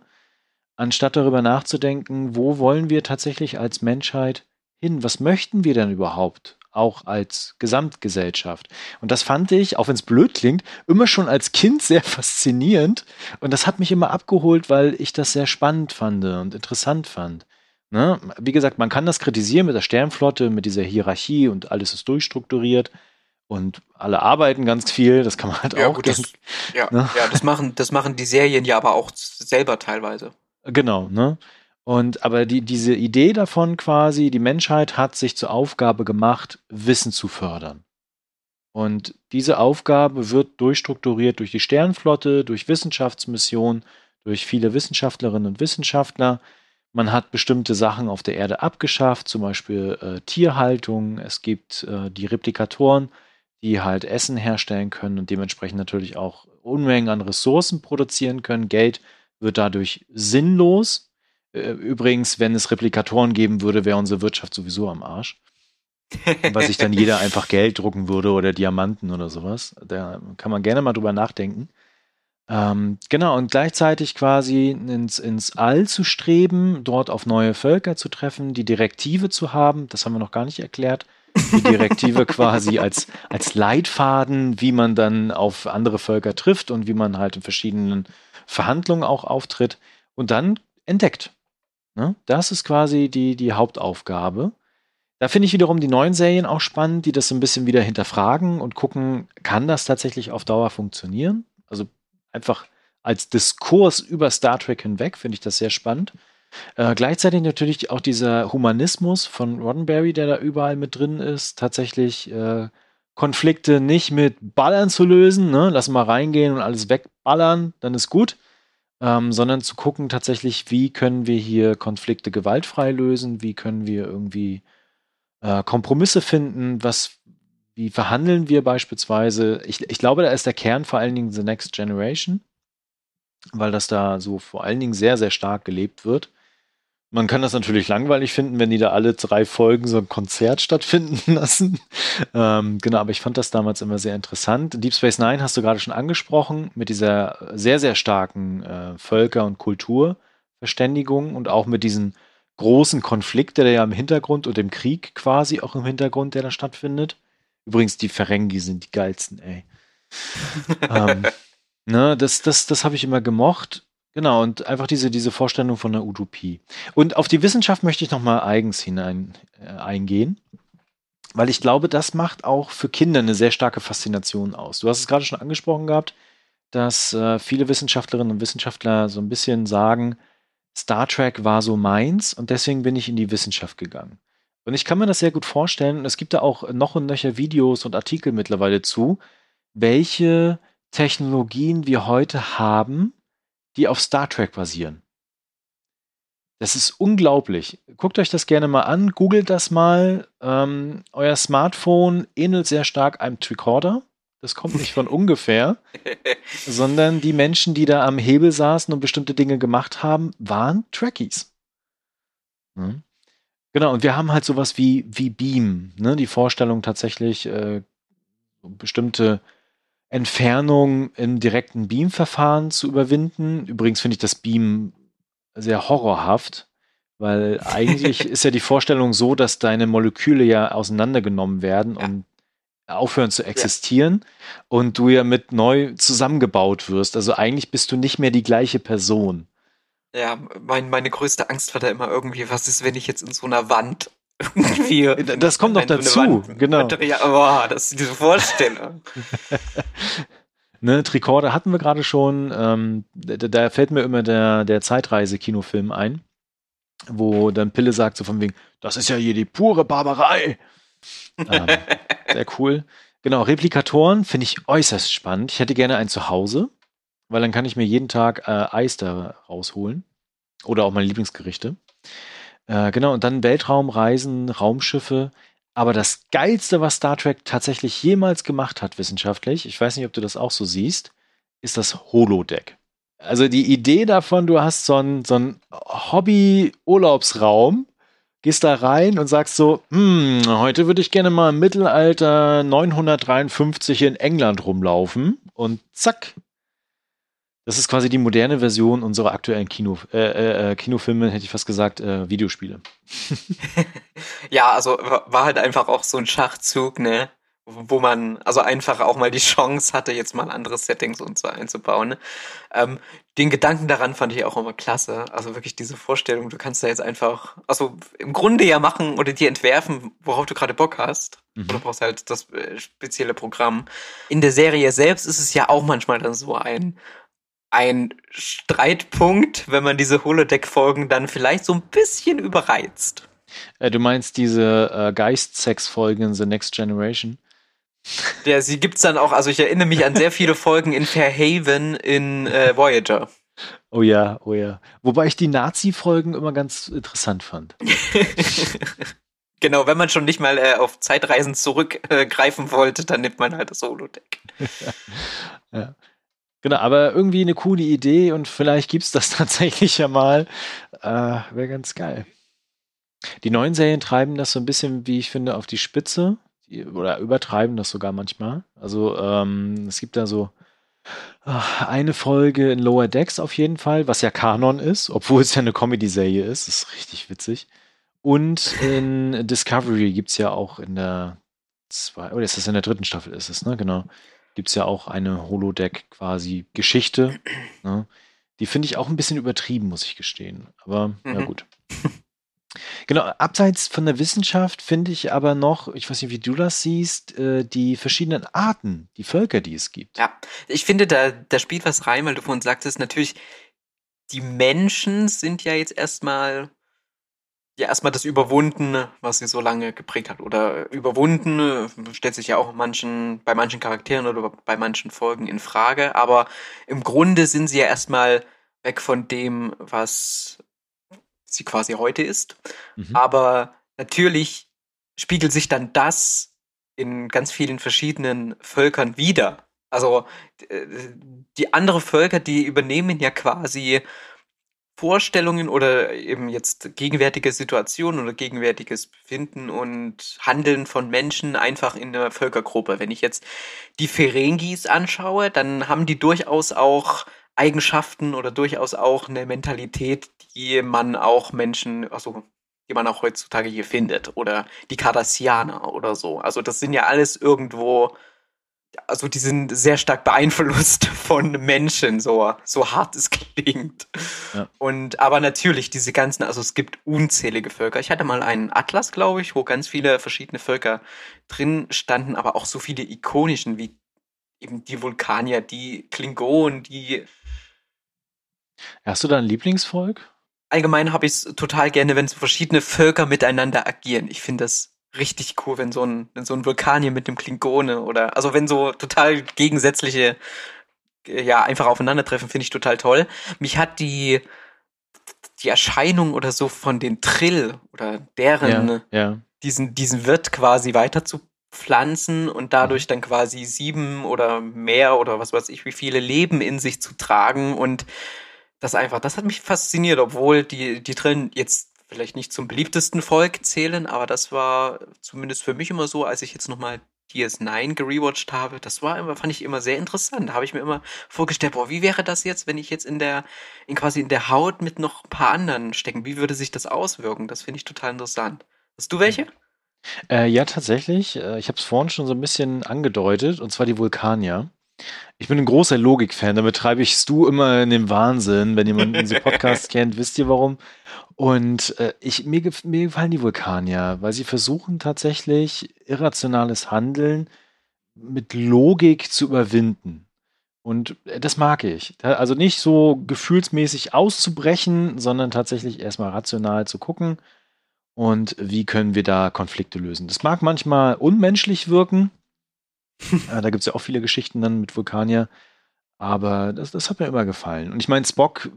anstatt darüber nachzudenken, wo wollen wir tatsächlich als Menschheit hin? Was möchten wir denn überhaupt? Auch als Gesamtgesellschaft. Und das fand ich, auch wenn es blöd klingt, immer schon als Kind sehr faszinierend. Und das hat mich immer abgeholt, weil ich das sehr spannend fand und interessant fand. Ne? Wie gesagt, man kann das kritisieren mit der Sternflotte, mit dieser Hierarchie und alles ist durchstrukturiert und alle arbeiten ganz viel, das kann man halt Ja, auch. gut, das, ja, Ne? ja das, machen, das machen die Serien ja aber auch selber teilweise. Genau, ne? Und aber die, diese Idee davon quasi, die Menschheit hat sich zur Aufgabe gemacht, Wissen zu fördern. Und diese Aufgabe wird durchstrukturiert durch die Sternflotte, durch Wissenschaftsmissionen, durch viele Wissenschaftlerinnen und Wissenschaftler. Man hat bestimmte Sachen auf der Erde abgeschafft, zum Beispiel äh, Tierhaltung. Es gibt äh, die Replikatoren, die halt Essen herstellen können und dementsprechend natürlich auch Unmengen an Ressourcen produzieren können. Geld wird dadurch sinnlos. Äh, Übrigens, wenn es Replikatoren geben würde, wäre unsere Wirtschaft sowieso am Arsch. Weil sich dann jeder einfach Geld drucken würde oder Diamanten oder sowas. Da kann man gerne mal drüber nachdenken. Ähm, genau, und gleichzeitig quasi ins, ins All zu streben, dort auf neue Völker zu treffen, die Direktive zu haben, das haben wir noch gar nicht erklärt. Die Direktive quasi als, als Leitfaden, wie man dann auf andere Völker trifft und wie man halt in verschiedenen Verhandlungen auch auftritt und dann entdeckt. Ne? Das ist quasi die, die Hauptaufgabe. Da finde ich wiederum die neuen Serien auch spannend, die das so ein bisschen wieder hinterfragen und gucken, kann das tatsächlich auf Dauer funktionieren? Also einfach als Diskurs über Star Trek hinweg finde ich das sehr spannend. Äh, gleichzeitig natürlich auch dieser Humanismus von Roddenberry, der da überall mit drin ist, tatsächlich äh, Konflikte nicht mit Ballern zu lösen, ne? lass mal reingehen und alles wegballern, dann ist gut, ähm, sondern zu gucken tatsächlich, wie können wir hier Konflikte gewaltfrei lösen, wie können wir irgendwie äh, Kompromisse finden, was, wie verhandeln wir beispielsweise. Ich, ich glaube, da ist der Kern vor allen Dingen The Next Generation, weil das da so vor allen Dingen sehr, sehr stark gelebt wird. Man kann das natürlich langweilig finden, wenn die da alle drei Folgen so ein Konzert stattfinden lassen. ähm, genau, aber ich fand das damals immer sehr interessant. Deep Space Nine hast du gerade schon angesprochen, mit dieser sehr, sehr starken äh, Völker- und Kulturverständigung und auch mit diesen großen Konflikt, der ja im Hintergrund und dem Krieg quasi auch im Hintergrund, der da stattfindet. Übrigens, die Ferengi sind die geilsten, ey. ähm, ne, das das, das habe ich immer gemocht. Genau, und einfach diese, diese Vorstellung von einer Utopie. Und auf die Wissenschaft möchte ich nochmal eigens hinein äh, eingehen, weil ich glaube, das macht auch für Kinder eine sehr starke Faszination aus. Du hast es gerade schon angesprochen gehabt, dass äh, viele Wissenschaftlerinnen und Wissenschaftler so ein bisschen sagen, Star Trek war so meins und deswegen bin ich in die Wissenschaft gegangen. Und ich kann mir das sehr gut vorstellen. Und es gibt da auch noch und nöcher Videos und Artikel mittlerweile zu, welche Technologien wir heute haben, die auf Star Trek basieren. Das ist unglaublich. Guckt euch das gerne mal an, googelt das mal. Ähm, euer Smartphone ähnelt sehr stark einem Tricorder. Das kommt nicht von ungefähr, sondern die Menschen, die da am Hebel saßen und bestimmte Dinge gemacht haben, waren Trekkies. Mhm. Genau, und wir haben halt sowas wie, wie Beam, ne? die Vorstellung tatsächlich, äh, bestimmte Entfernungen im direkten Beam-Verfahren zu überwinden. Übrigens finde ich das Beam sehr horrorhaft, weil eigentlich ist ja die Vorstellung so, dass deine Moleküle ja auseinandergenommen werden Ja. und aufhören zu existieren und du ja mit neu zusammengebaut wirst. Also eigentlich bist du nicht mehr die gleiche Person. Ja, mein, meine größte Angst war da immer irgendwie, was ist, wenn ich jetzt in so einer Wand irgendwie. Das kommt noch dazu, genau. Boah, das ist diese Vorstellung. Ne, Tricorder hatten wir gerade schon. Ähm, da, da fällt mir immer der, der Zeitreise-Kinofilm ein, wo dann Pille sagt so von wegen, das ist ja hier die pure Barbarei. ähm, sehr cool. Genau, Replikatoren finde ich äußerst spannend. Ich hätte gerne einen zu Hause, weil dann kann ich mir jeden Tag äh, Eis da rausholen. Oder auch meine Lieblingsgerichte. Äh, genau, und dann Weltraumreisen, Raumschiffe. Aber das Geilste, was Star Trek tatsächlich jemals gemacht hat, wissenschaftlich, ich weiß nicht, ob du das auch so siehst, ist das Holodeck. Also die Idee davon, du hast so einen, so Hobby-Urlaubsraum, gehst da rein und sagst so, hm, heute würde ich gerne mal im Mittelalter 953 in England rumlaufen und zack. Das ist quasi die moderne Version unserer aktuellen Kino, äh, äh, Kinofilme, hätte ich fast gesagt, äh, Videospiele. Ja, also wa- war halt einfach auch so ein Schachzug, ne? wo man also einfach auch mal die Chance hatte, jetzt mal andere Settings und so einzubauen. Ähm, den Gedanken daran fand ich auch immer klasse. Also wirklich diese Vorstellung, du kannst da jetzt einfach, also im Grunde ja machen oder dir entwerfen, worauf du gerade Bock hast. Mhm. Oder brauchst halt das äh, spezielle Programm. In der Serie selbst ist es ja auch manchmal dann so ein, ein Streitpunkt, wenn man diese Holodeck-Folgen dann vielleicht so ein bisschen überreizt. Äh, du meinst diese äh, Geist-Sex-Folgen in The Next Generation? Der, sie gibt's dann auch, also ich erinnere mich an sehr viele Folgen in Fairhaven in äh, Voyager. Oh ja, oh ja. Wobei ich die Nazi-Folgen immer ganz interessant fand. genau, wenn man schon nicht mal äh, auf Zeitreisen zurückgreifen äh, wollte, dann nimmt man halt das Holodeck. ja. Genau, aber irgendwie eine coole Idee und vielleicht gibt's das tatsächlich ja mal. Äh, Wäre ganz geil. Die neuen Serien treiben das so ein bisschen, wie ich finde, auf die Spitze oder übertreiben das sogar manchmal. Also ähm, es gibt da so ach, eine Folge in Lower Decks auf jeden Fall, was ja Kanon ist, obwohl es ja eine Comedy-Serie ist. Das ist richtig witzig. Und in Discovery gibt es ja auch in der zwei, oder ist das in der dritten Staffel ist es, ne? Genau. Gibt es ja auch eine Holodeck quasi Geschichte. Ne? Die finde ich auch ein bisschen übertrieben, muss ich gestehen. Aber mhm. ja gut. Genau, abseits von der Wissenschaft finde ich aber noch, ich weiß nicht, wie du das siehst, äh, die verschiedenen Arten, die Völker, die es gibt. Ja, ich finde, da, da spielt was rein, weil du vorhin sagtest, natürlich, die Menschen sind ja jetzt erstmal, ja, erstmal das Überwundene, was sie so lange geprägt hat. Oder überwunden stellt sich ja auch manchen, bei manchen Charakteren oder bei manchen Folgen in Frage. Aber im Grunde sind sie ja erstmal weg von dem, was sie quasi heute ist. Mhm. Aber natürlich spiegelt sich dann das in ganz vielen verschiedenen Völkern wieder. Also äh, die anderen Völker, die übernehmen ja quasi Vorstellungen oder eben jetzt gegenwärtige Situationen oder gegenwärtiges Befinden und Handeln von Menschen einfach in der Völkergruppe. Wenn ich jetzt die Ferengis anschaue, dann haben die durchaus auch Eigenschaften oder durchaus auch eine Mentalität, die man auch Menschen, also die man auch heutzutage hier findet. Oder die Cardassianer oder so. Also das sind ja alles irgendwo, also die sind sehr stark beeinflusst von Menschen, so, so hart es klingt. Ja. Und aber natürlich diese ganzen, also es gibt unzählige Völker. Ich hatte mal einen Atlas, glaube ich, wo ganz viele verschiedene Völker drin standen, aber auch so viele ikonischen wie eben die Vulkanier, die Klingonen, die Hast du da ein Lieblingsvolk? Allgemein habe ich es total gerne, wenn so verschiedene Völker miteinander agieren. Ich finde das richtig cool, wenn so ein, wenn so ein Vulkanier mit dem Klingone oder, also wenn so total gegensätzliche, ja, einfach aufeinandertreffen, finde ich total toll. Mich hat die, die Erscheinung oder so von den Trill oder deren, ja, ja. diesen, diesen Wirt quasi weiter zu pflanzen und dadurch mhm. dann quasi sieben oder mehr oder was weiß ich, wie viele Leben in sich zu tragen und das einfach, das hat mich fasziniert, obwohl die, die Trillen jetzt vielleicht nicht zum beliebtesten Volk zählen, aber das war zumindest für mich immer so, als ich jetzt nochmal DS9 gerewatcht habe, das war immer, fand ich immer sehr interessant. Da habe ich mir immer vorgestellt, boah, wie wäre das jetzt, wenn ich jetzt in der, in quasi in der Haut mit noch ein paar anderen stecken? Wie würde sich das auswirken? Das finde ich total interessant. Hast du welche? Äh, ja, tatsächlich. Äh, ich habe es vorhin schon so ein bisschen angedeutet, und zwar die Vulkanier. Ich bin ein großer Logik-Fan, damit treibe ich Stu immer in den Wahnsinn. Wenn jemand unseren Podcast kennt, wisst ihr warum. Und äh, ich, mir, mir gefallen die Vulkanier, weil sie versuchen tatsächlich irrationales Handeln mit Logik zu überwinden. Und äh, das mag ich. Also nicht so gefühlsmäßig auszubrechen, sondern tatsächlich erstmal rational zu gucken und wie können wir da Konflikte lösen. Das mag manchmal unmenschlich wirken, äh, da gibt es ja auch viele Geschichten dann mit Vulkanier. Aber das, das hat mir immer gefallen. Und ich meine, Spock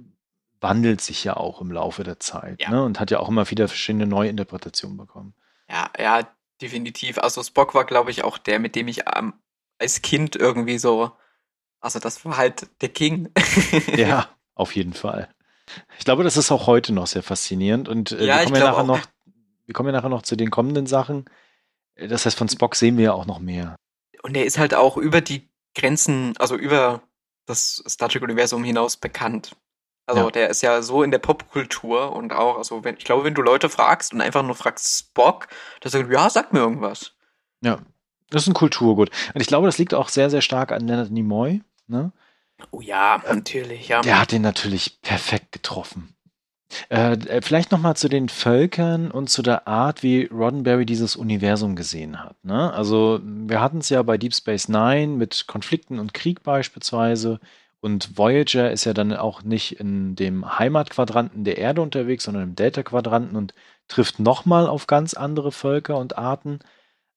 wandelt sich ja auch im Laufe der Zeit ja. ne? und hat ja auch immer wieder verschiedene Neuinterpretationen bekommen. Ja, ja, definitiv. Also Spock war, glaube ich, auch der, mit dem ich ähm, als Kind irgendwie so, also das war halt der King. ja, auf jeden Fall. Ich glaube, das ist auch heute noch sehr faszinierend und äh, ja, wir, kommen ja nachher noch, wir kommen ja nachher noch zu den kommenden Sachen. Das heißt, von Spock sehen wir ja auch noch mehr. Und er ist halt auch über die Grenzen, also über das Star Trek-Universum hinaus bekannt. Also ja. der ist ja so in der Popkultur und auch, also wenn, ich glaube, wenn du Leute fragst und einfach nur fragst Spock, dass er sagt, ja, sag mir irgendwas. Ja. Das ist ein Kulturgut. Und ich glaube, das liegt auch sehr, sehr stark an Leonard Nimoy. Ne? Oh ja, natürlich, ja. Der hat den natürlich perfekt getroffen. Äh, äh vielleicht nochmal zu den Völkern und zu der Art, wie Roddenberry dieses Universum gesehen hat. Ne? Also, wir hatten es ja bei Deep Space Nine mit Konflikten und Krieg beispielsweise. Und Voyager ist ja dann auch nicht in dem Heimatquadranten der Erde unterwegs, sondern im Delta-Quadranten und trifft nochmal auf ganz andere Völker und Arten.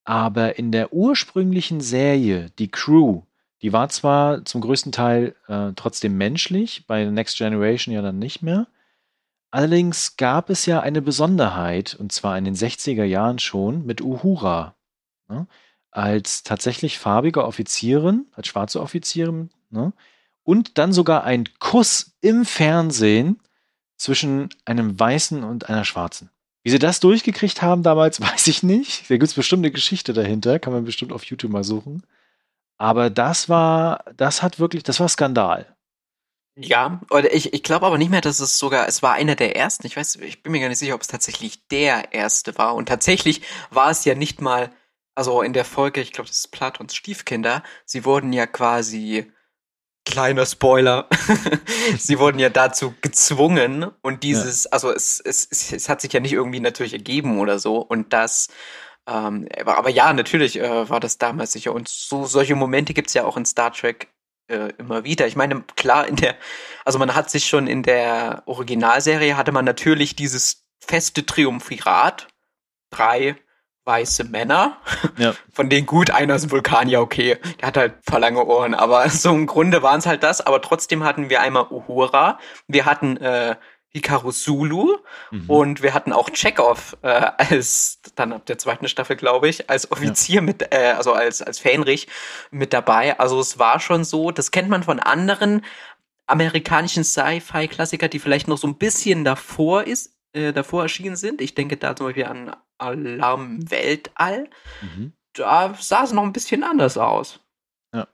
Aber in der ursprünglichen Serie, die Crew, die war zwar zum größten Teil äh, trotzdem menschlich, bei Next Generation ja dann nicht mehr. Allerdings gab es ja eine Besonderheit, und zwar in den 60er Jahren schon, mit Uhura. Ne? Als tatsächlich farbige Offizierin, als schwarze Offizierin, ne? und dann sogar ein Kuss im Fernsehen zwischen einem Weißen und einer Schwarzen. Wie sie das durchgekriegt haben damals, weiß ich nicht. Da gibt es bestimmt eine Geschichte dahinter, kann man bestimmt auf YouTube mal suchen. Aber das war, das hat wirklich, das war Skandal. Ja, oder ich, ich glaube aber nicht mehr, dass es sogar, es war einer der ersten. Ich weiß, ich bin mir gar nicht sicher, ob es tatsächlich der erste war. Und tatsächlich war es ja nicht mal, also in der Folge, ich glaube, das ist Platons Stiefkinder, sie wurden ja quasi Kleiner Spoiler. Sie wurden ja dazu gezwungen und dieses, ja. also es, es, es, es hat sich ja nicht irgendwie natürlich ergeben oder so und das, ähm, aber, aber ja, natürlich äh, war das damals sicher und so solche Momente gibt's ja auch in Star Trek äh, immer wieder. Ich meine, klar, in der, also man hat sich schon in der Originalserie hatte man natürlich dieses feste Triumphirat, drei weiße Männer, ja. von denen gut, einer ist ein Vulkanier, okay, der hat halt paar lange Ohren, aber so im Grunde waren es halt das, aber trotzdem hatten wir einmal Uhura, wir hatten äh, Hikaru Sulu mhm. und wir hatten auch Chekhov äh, als dann ab der zweiten Staffel, glaube ich, als Offizier ja. mit, äh, also als als Fähnrich mit dabei. Also es war schon so, das kennt man von anderen amerikanischen Sci-Fi-Klassiker, die vielleicht noch so ein bisschen davor ist, äh, davor erschienen sind. Ich denke da zum Beispiel an Alarm Weltall. Mhm. Da sah es noch ein bisschen anders aus. Ja.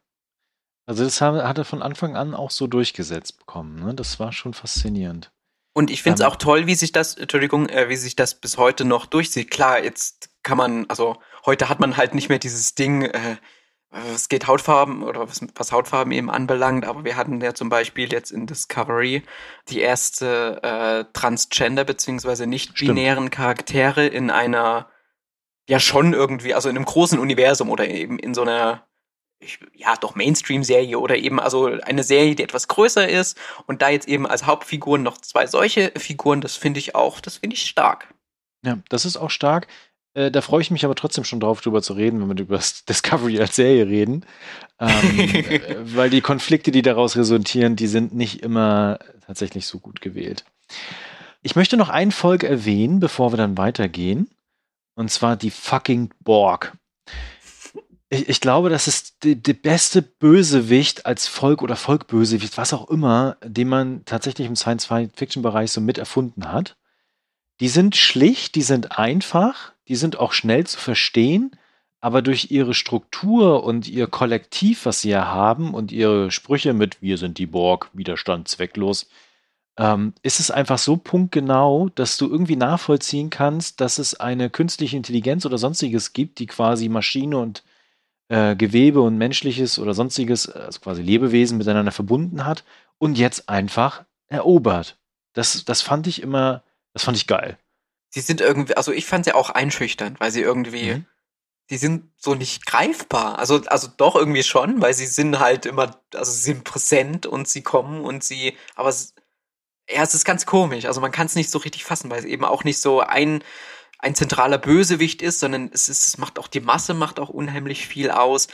Also das hat er von Anfang an auch so durchgesetzt bekommen. Ne? Das war schon faszinierend. Und ich finde es auch toll, wie sich das, Entschuldigung, äh, wie sich das bis heute noch durchzieht. Klar, jetzt kann man, also heute hat man halt nicht mehr dieses Ding, äh, es geht Hautfarben oder was, was, Hautfarben eben anbelangt, aber wir hatten ja zum Beispiel jetzt in Discovery die erste äh, Transgender beziehungsweise nicht-binären Charaktere in einer ja schon irgendwie, also in einem großen Universum oder eben in so einer ich, ja doch Mainstream-Serie oder eben also eine Serie, die etwas größer ist und da jetzt eben als Hauptfiguren noch zwei solche Figuren, das finde ich auch, das finde ich stark. Ja, das ist auch stark. Äh, da freue ich mich aber trotzdem schon drauf, drüber zu reden, wenn wir über Discovery als Serie reden. Ähm, äh, weil die Konflikte, die daraus resultieren, die sind nicht immer tatsächlich so gut gewählt. Ich möchte noch ein Volk erwähnen, bevor wir dann weitergehen. Und zwar die fucking Borg. Ich, ich glaube, das ist die, beste Bösewicht als Volk oder Volkbösewicht, was auch immer, den man tatsächlich im Science-Fiction-Bereich so mit erfunden hat. Die sind schlicht, die sind einfach, die sind auch schnell zu verstehen, aber durch ihre Struktur und ihr Kollektiv, was sie ja haben und ihre Sprüche mit Wir sind die Borg, Widerstand zwecklos, ähm, ist es einfach so punktgenau, dass du irgendwie nachvollziehen kannst, dass es eine künstliche Intelligenz oder sonstiges gibt, die quasi Maschine und äh, Gewebe und menschliches oder sonstiges, also quasi Lebewesen miteinander verbunden hat und jetzt einfach erobert. Das, das fand ich immer, das fand ich geil sie sind irgendwie, also ich fand sie auch einschüchternd, weil sie irgendwie, mhm. die sind so nicht greifbar. Also, also doch irgendwie schon, weil sie sind halt immer, also sie sind präsent und sie kommen und sie, aber es, ja, es ist ganz komisch. Also man kann es nicht so richtig fassen, weil es eben auch nicht so ein, ein zentraler Bösewicht ist, sondern es ist, es macht auch die Masse, macht auch unheimlich viel aus.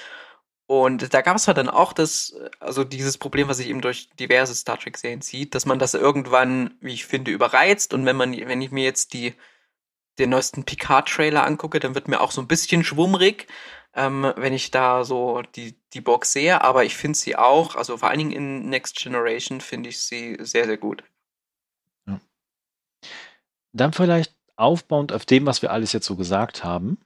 Und da gab es halt dann auch das, also dieses Problem, was sich eben durch diverse Star Trek-Serien zieht, dass man das irgendwann, wie ich finde, überreizt. Und wenn man, wenn ich mir jetzt die, den neuesten Picard-Trailer angucke, dann wird mir auch so ein bisschen schwummrig, ähm, wenn ich da so die, die Box sehe. Aber ich finde sie auch, also vor allen Dingen in Next Generation finde ich sie sehr, sehr gut. Ja. Dann vielleicht aufbauend auf dem, was wir alles jetzt so gesagt haben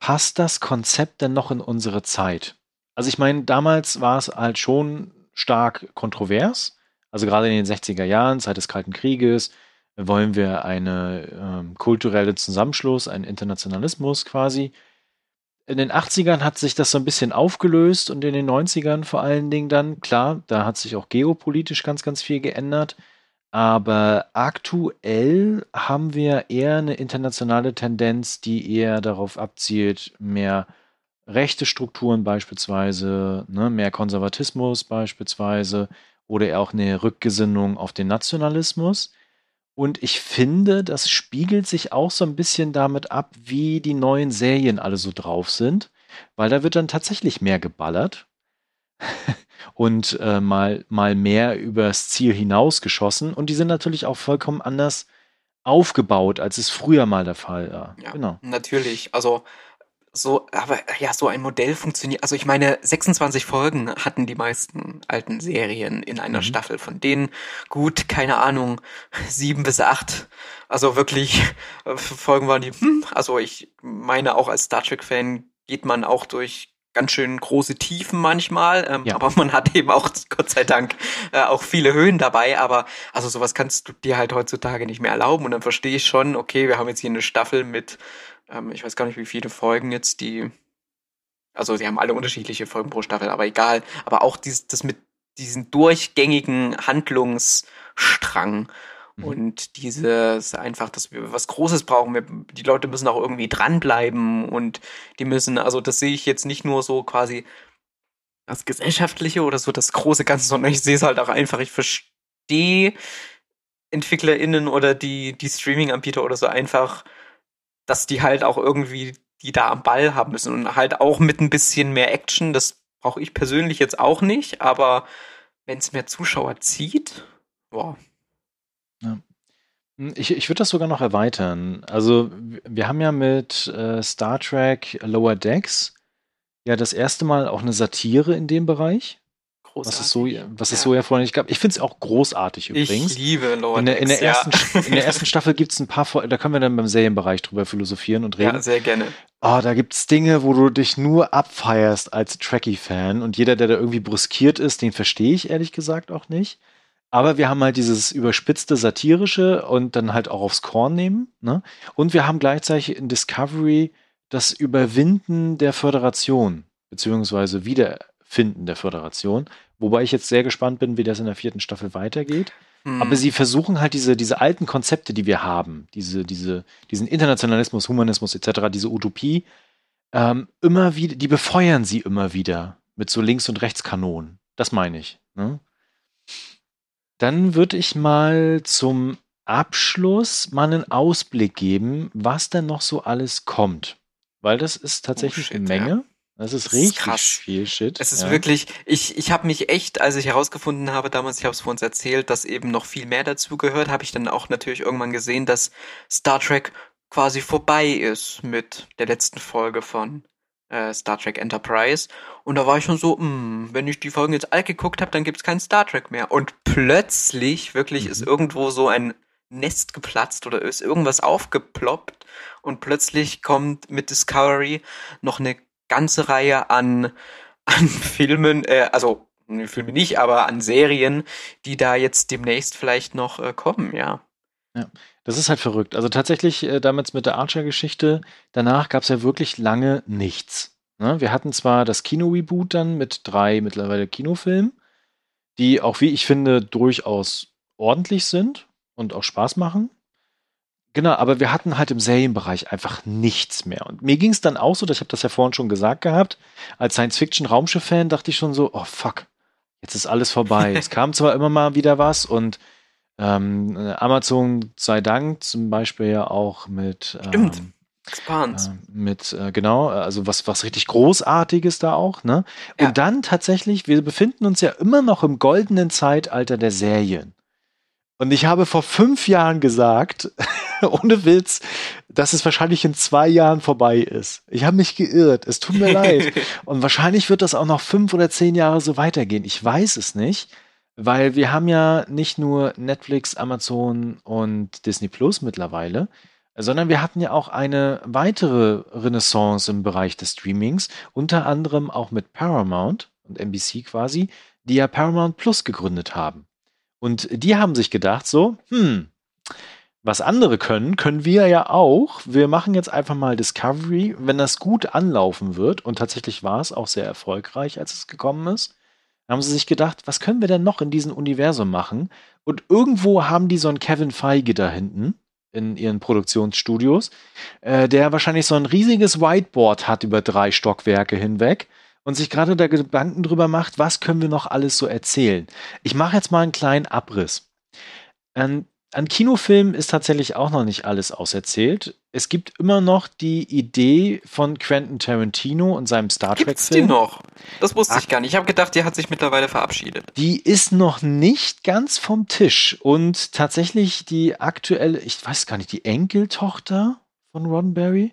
passt das Konzept denn noch in unsere Zeit? Also ich meine, damals war es halt schon stark kontrovers. Also gerade in den 60er Jahren, Zeit des Kalten Krieges, wollen wir eine ähm, kulturelle Zusammenschluss, einen Internationalismus quasi. in den 80ern hat sich das so ein bisschen aufgelöst und in den 90ern vor allen Dingen dann, klar, da hat sich auch geopolitisch ganz, ganz viel geändert. Aber aktuell haben wir eher eine internationale Tendenz, die eher darauf abzielt, mehr rechte Strukturen beispielsweise, ne, mehr Konservatismus beispielsweise oder auch eine Rückgesinnung auf den Nationalismus. Und ich finde, das spiegelt sich auch so ein bisschen damit ab, wie die neuen Serien alle so drauf sind, weil da wird dann tatsächlich mehr geballert und äh, mal, mal mehr übers Ziel hinausgeschossen. Und die sind natürlich auch vollkommen anders aufgebaut, als es früher mal der Fall war. Ja, genau. Natürlich. Also so, aber ja, so ein Modell funktioniert. Also ich meine, 26 Folgen hatten die meisten alten Serien in einer mhm. Staffel. Von denen gut, keine Ahnung, sieben bis acht. Also wirklich äh, Folgen waren die. Hm, also ich meine auch als Star Trek Fan geht man auch durch ganz schön große Tiefen manchmal, ähm, ja. aber man hat eben auch Gott sei Dank äh, auch viele Höhen dabei. Aber also sowas kannst du dir halt heutzutage nicht mehr erlauben. Und dann verstehe ich schon, okay, wir haben jetzt hier eine Staffel mit ähm, ich weiß gar nicht, wie viele Folgen jetzt die. Also sie haben alle unterschiedliche Folgen pro Staffel, aber egal. Aber auch dieses, das mit diesen durchgängigen Handlungsstrang mhm. und dieses einfach, dass wir was Großes brauchen. Wir, die Leute müssen auch irgendwie dranbleiben und die müssen, also das sehe ich jetzt nicht nur so quasi das Gesellschaftliche oder so das große Ganze, sondern ich sehe es halt auch einfach, ich verstehe EntwicklerInnen oder die, die Streaming-Anbieter oder so einfach dass die halt auch irgendwie die da am Ball haben müssen und halt auch mit ein bisschen mehr Action. Das brauche ich persönlich jetzt auch nicht, aber wenn es mehr Zuschauer zieht, boah. Ja. Hm, ich, ich würde das sogar noch erweitern. Also, wir haben ja mit äh, Star Trek Lower Decks ja das erste Mal auch eine Satire in dem Bereich. Großartig. Was es so, was es so ja vorher nicht gab. Ich finde es auch großartig übrigens. Ich liebe Lord in der, in der, ersten, ja. in der ersten Staffel gibt es ein paar, da können wir dann beim Serienbereich drüber philosophieren und reden. Ja, sehr gerne. Oh, da gibt es Dinge, wo du dich nur abfeierst als Trekkie-Fan und jeder, der da irgendwie bruskiert ist, den verstehe ich ehrlich gesagt auch nicht. Aber wir haben halt dieses überspitzte Satirische und dann halt auch aufs Korn nehmen. Ne? Und wir haben gleichzeitig in Discovery das Überwinden der Föderation, beziehungsweise wieder finden der Föderation. Wobei ich jetzt sehr gespannt bin, wie das in der vierten Staffel weitergeht. Mhm. Aber sie versuchen halt diese, diese alten Konzepte, die wir haben, diese, diese, diesen Internationalismus, Humanismus etc., diese Utopie, ähm, immer wieder, die befeuern sie immer wieder mit so Links- und Rechtskanonen. Das meine ich. Ne? Dann würde ich mal zum Abschluss mal einen Ausblick geben, was denn noch so alles kommt. Weil das ist tatsächlich oh shit, eine Menge. Ja. Das ist richtig krass. viel Shit. Es ist ja. wirklich, ich, ich habe mich echt, als ich herausgefunden habe damals, ich habe es vor uns erzählt, dass eben noch viel mehr dazu gehört, habe ich dann auch natürlich irgendwann gesehen, dass Star Trek quasi vorbei ist mit der letzten Folge von äh, Star Trek Enterprise. Und da war ich schon so, mh, hm, wenn ich die Folgen jetzt alt geguckt habe, dann gibt's kein Star Trek mehr. Und plötzlich, wirklich, mhm. ist irgendwo so ein Nest geplatzt oder ist irgendwas aufgeploppt und plötzlich kommt mit Discovery noch eine ganze Reihe an, an Filmen, äh, also Filme nicht, aber an Serien, die da jetzt demnächst vielleicht noch äh, kommen, ja. Ja, das ist halt verrückt. Also tatsächlich, äh, damals mit der Archer-Geschichte, danach gab es ja wirklich lange nichts. Ne? Wir hatten zwar das Kino-Reboot dann mit drei mittlerweile Kinofilmen, die auch, wie ich finde, durchaus ordentlich sind und auch Spaß machen. Genau, aber wir hatten halt im Serienbereich einfach nichts mehr. Und mir ging es dann auch so, ich habe das ja vorhin schon gesagt gehabt, als Science-Fiction-Raumschiff-Fan dachte ich schon so, oh fuck, jetzt ist alles vorbei. es kam zwar immer mal wieder was und ähm, Amazon sei Dank zum Beispiel ja auch mit Stimmt. Ähm, Expans. Äh, mit, äh, genau, also was, was richtig Großartiges da auch, ne? Und ja. dann tatsächlich, wir befinden uns ja immer noch im goldenen Zeitalter der Serien. Und ich habe vor fünf Jahren gesagt, ohne Witz, dass es wahrscheinlich in zwei Jahren vorbei ist. Ich habe mich geirrt. Es tut mir leid. Und wahrscheinlich wird das auch noch fünf oder zehn Jahre so weitergehen. Ich weiß es nicht, weil wir haben ja nicht nur Netflix, Amazon und Disney Plus mittlerweile, sondern wir hatten ja auch eine weitere Renaissance im Bereich des Streamings, unter anderem auch mit Paramount und NBC quasi, die ja Paramount Plus gegründet haben. Und die haben sich gedacht so, hm, was andere können, können wir ja auch. Wir machen jetzt einfach mal Discovery. Wenn das gut anlaufen wird, und tatsächlich war es auch sehr erfolgreich, als es gekommen ist, haben sie sich gedacht, was können wir denn noch in diesem Universum machen? Und irgendwo haben die so einen Kevin Feige da hinten in ihren Produktionsstudios, äh, der wahrscheinlich so ein riesiges Whiteboard hat über drei Stockwerke hinweg und sich gerade da Gedanken drüber macht, was können wir noch alles so erzählen. Ich mache jetzt mal einen kleinen Abriss. Ähm, an Kinofilmen ist tatsächlich auch noch nicht alles auserzählt. Es gibt immer noch die Idee von Quentin Tarantino und seinem Star Trek-Film. Gibt's die noch? Das wusste ich gar nicht. Ich habe gedacht, die hat sich mittlerweile verabschiedet. Die ist noch nicht ganz vom Tisch. Und tatsächlich die aktuelle, ich weiß gar nicht, die Enkeltochter von Roddenberry,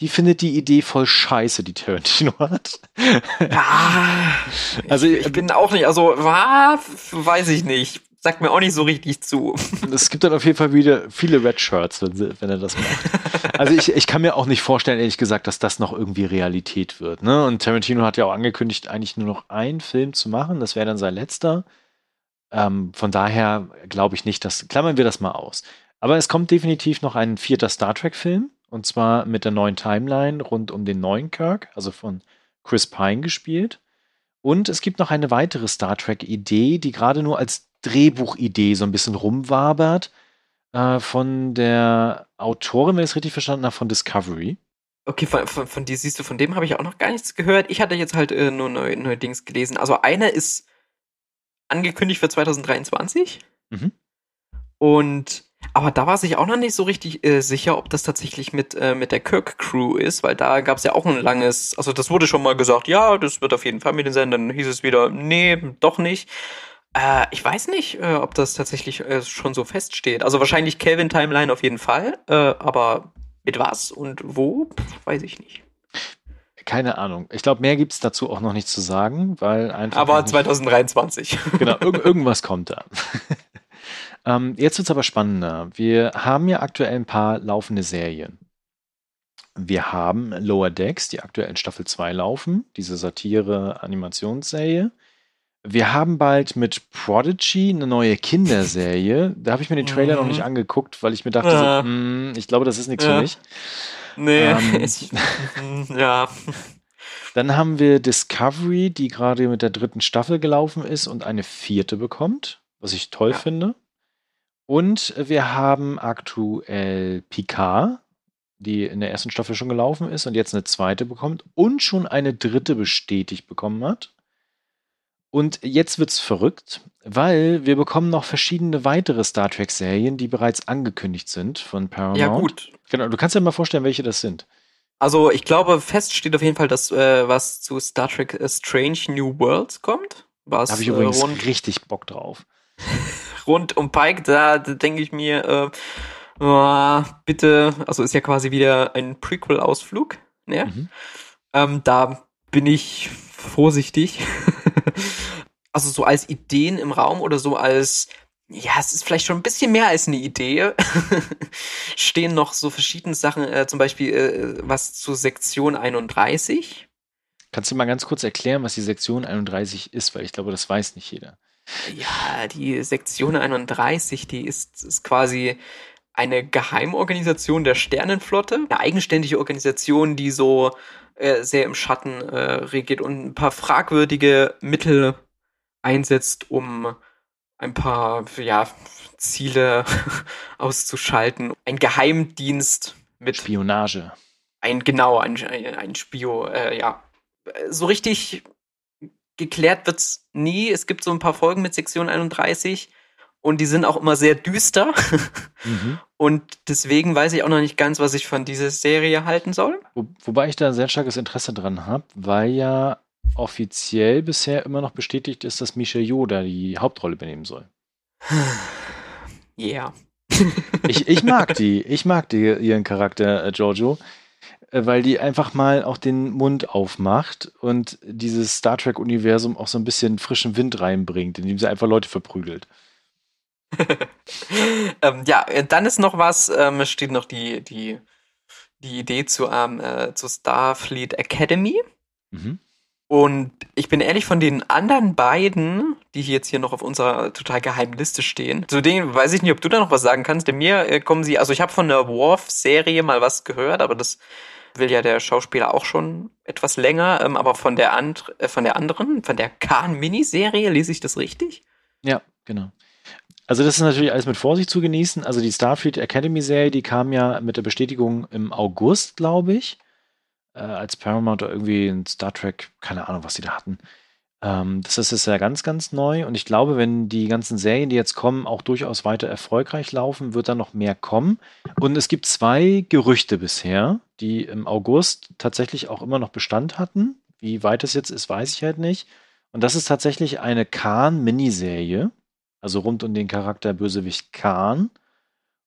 die findet die Idee voll scheiße, die Tarantino hat. Ja, also ich, ich bin auch nicht, also was, weiß ich nicht sagt mir auch nicht so richtig zu. Es gibt dann auf jeden Fall wieder viele Red Shirts, wenn, wenn er das macht. Also ich, ich kann mir auch nicht vorstellen, ehrlich gesagt, dass das noch irgendwie Realität wird. Ne? Und Tarantino hat ja auch angekündigt, eigentlich nur noch einen Film zu machen. Das wäre dann sein letzter. Ähm, von daher glaube ich nicht, dass. Klammern wir das mal aus. Aber es kommt definitiv noch ein vierter Star Trek-Film. Und zwar mit der neuen Timeline rund um den neuen Kirk, also von Chris Pine gespielt. Und es gibt noch eine weitere Star Trek-Idee, die gerade nur als Drehbuchidee so ein bisschen rumwabert äh, von der Autorin, wenn ich es richtig verstanden habe, von Discovery. Okay, von, von, von dir siehst du, von dem habe ich auch noch gar nichts gehört. Ich hatte jetzt halt äh, nur neue, neue Dings gelesen. Also einer ist angekündigt für 2023. Mhm. Und aber da war sich auch noch nicht so richtig äh, sicher, ob das tatsächlich mit, äh, mit der Kirk-Crew ist, weil da gab es ja auch ein langes, also das wurde schon mal gesagt, ja, das wird auf jeden Fall mit den sein, dann hieß es wieder, nee, doch nicht. Äh, ich weiß nicht, äh, ob das tatsächlich äh, schon so feststeht. Also wahrscheinlich Kelvin Timeline auf jeden Fall, äh, aber mit was und wo, weiß ich nicht. Keine Ahnung. Ich glaube, mehr gibt es dazu auch noch nicht zu sagen, weil einfach. Aber 2023. Genau, irg irgendwas kommt da. ähm, jetzt wird es aber spannender. Wir haben ja aktuell ein paar laufende Serien. Wir haben Lower Decks, die aktuell in Staffel 2 laufen, diese Satire-Animationsserie. Wir haben bald mit Prodigy eine neue Kinderserie. Da habe ich mir den Trailer mhm. noch nicht angeguckt, weil ich mir dachte, ja. so, mm, ich glaube, das ist nichts ja. für mich. Nee. Ähm, ja. Dann haben wir Discovery, die gerade mit der dritten Staffel gelaufen ist und eine vierte bekommt, was ich toll ja. finde. Und wir haben aktuell Picard, die in der ersten Staffel schon gelaufen ist und jetzt eine zweite bekommt und schon eine dritte bestätigt bekommen hat. Und jetzt wird's verrückt, weil wir bekommen noch verschiedene weitere Star Trek-Serien, die bereits angekündigt sind von Paramount. Ja, gut. Genau, du kannst dir mal vorstellen, welche das sind. Also ich glaube, fest steht auf jeden Fall, dass äh, was zu Star Trek A Strange New Worlds kommt. Was, da habe ich übrigens äh, rund, richtig Bock drauf. rund um Pike, da, da denke ich mir, äh, oh, bitte, also ist ja quasi wieder ein Prequel-Ausflug. Ne? Mhm. Ähm, da bin ich vorsichtig. also so als Ideen im Raum oder so als, ja, es ist vielleicht schon ein bisschen mehr als eine Idee, stehen noch so verschiedene Sachen, äh, zum Beispiel äh, was zu Sektion 31. Kannst du mal ganz kurz erklären, was die Sektion 31 ist, weil ich glaube, das weiß nicht jeder. Ja, die Sektion 31, die ist, ist quasi eine Geheimorganisation der Sternenflotte, eine eigenständige Organisation, die so äh, sehr im Schatten äh, regiert und ein paar fragwürdige Mittel einsetzt, um ein paar ja, Ziele auszuschalten. Ein Geheimdienst mit Spionage. Ein genau ein, ein Spio. Äh, ja, so richtig geklärt wird's nie. Es gibt so ein paar Folgen mit Sektion 31 und die sind auch immer sehr düster. Mhm. Und deswegen weiß ich auch noch nicht ganz, was ich von dieser Serie halten soll. Wo, wobei ich da sehr starkes Interesse dran habe, weil ja offiziell bisher immer noch bestätigt ist, dass Misha Yoda die Hauptrolle übernehmen soll. Ja. Yeah. ich, ich mag die. Ich mag die, ihren Charakter, äh, Giorgio, äh, weil die einfach mal auch den Mund aufmacht und dieses Star Trek-Universum auch so ein bisschen frischen Wind reinbringt, indem sie einfach Leute verprügelt. ähm, ja, äh, dann ist noch was, ähm, steht noch die, die, die Idee zu, ähm, äh, zu Starfleet Academy. Mhm. Und ich bin ehrlich, von den anderen beiden die jetzt hier noch auf unserer total geheimen Liste stehen. Zu denen weiß ich nicht, ob du da noch was sagen kannst. Denn mir äh, kommen sie, also ich habe von der Worf-Serie mal was gehört, aber das will ja der Schauspieler auch schon etwas länger. Ähm, aber von der, and, äh, von der anderen, von der Khan-Miniserie, lese ich das richtig? Ja, genau. Also das ist natürlich alles mit Vorsicht zu genießen. Also die Starfleet Academy Serie, die kam ja mit der Bestätigung im August, glaube ich, äh, als Paramount oder irgendwie ein Star Trek, keine Ahnung, was die da hatten. Ähm, das ist ja ganz, ganz neu. Und ich glaube, wenn die ganzen Serien, die jetzt kommen, auch durchaus weiter erfolgreich laufen, wird da noch mehr kommen. Und es gibt zwei Gerüchte bisher, die im August tatsächlich auch immer noch Bestand hatten. Wie weit es jetzt ist, weiß ich halt nicht. Und das ist tatsächlich eine Khan-Miniserie, also rund um den Charakter Bösewicht Khan.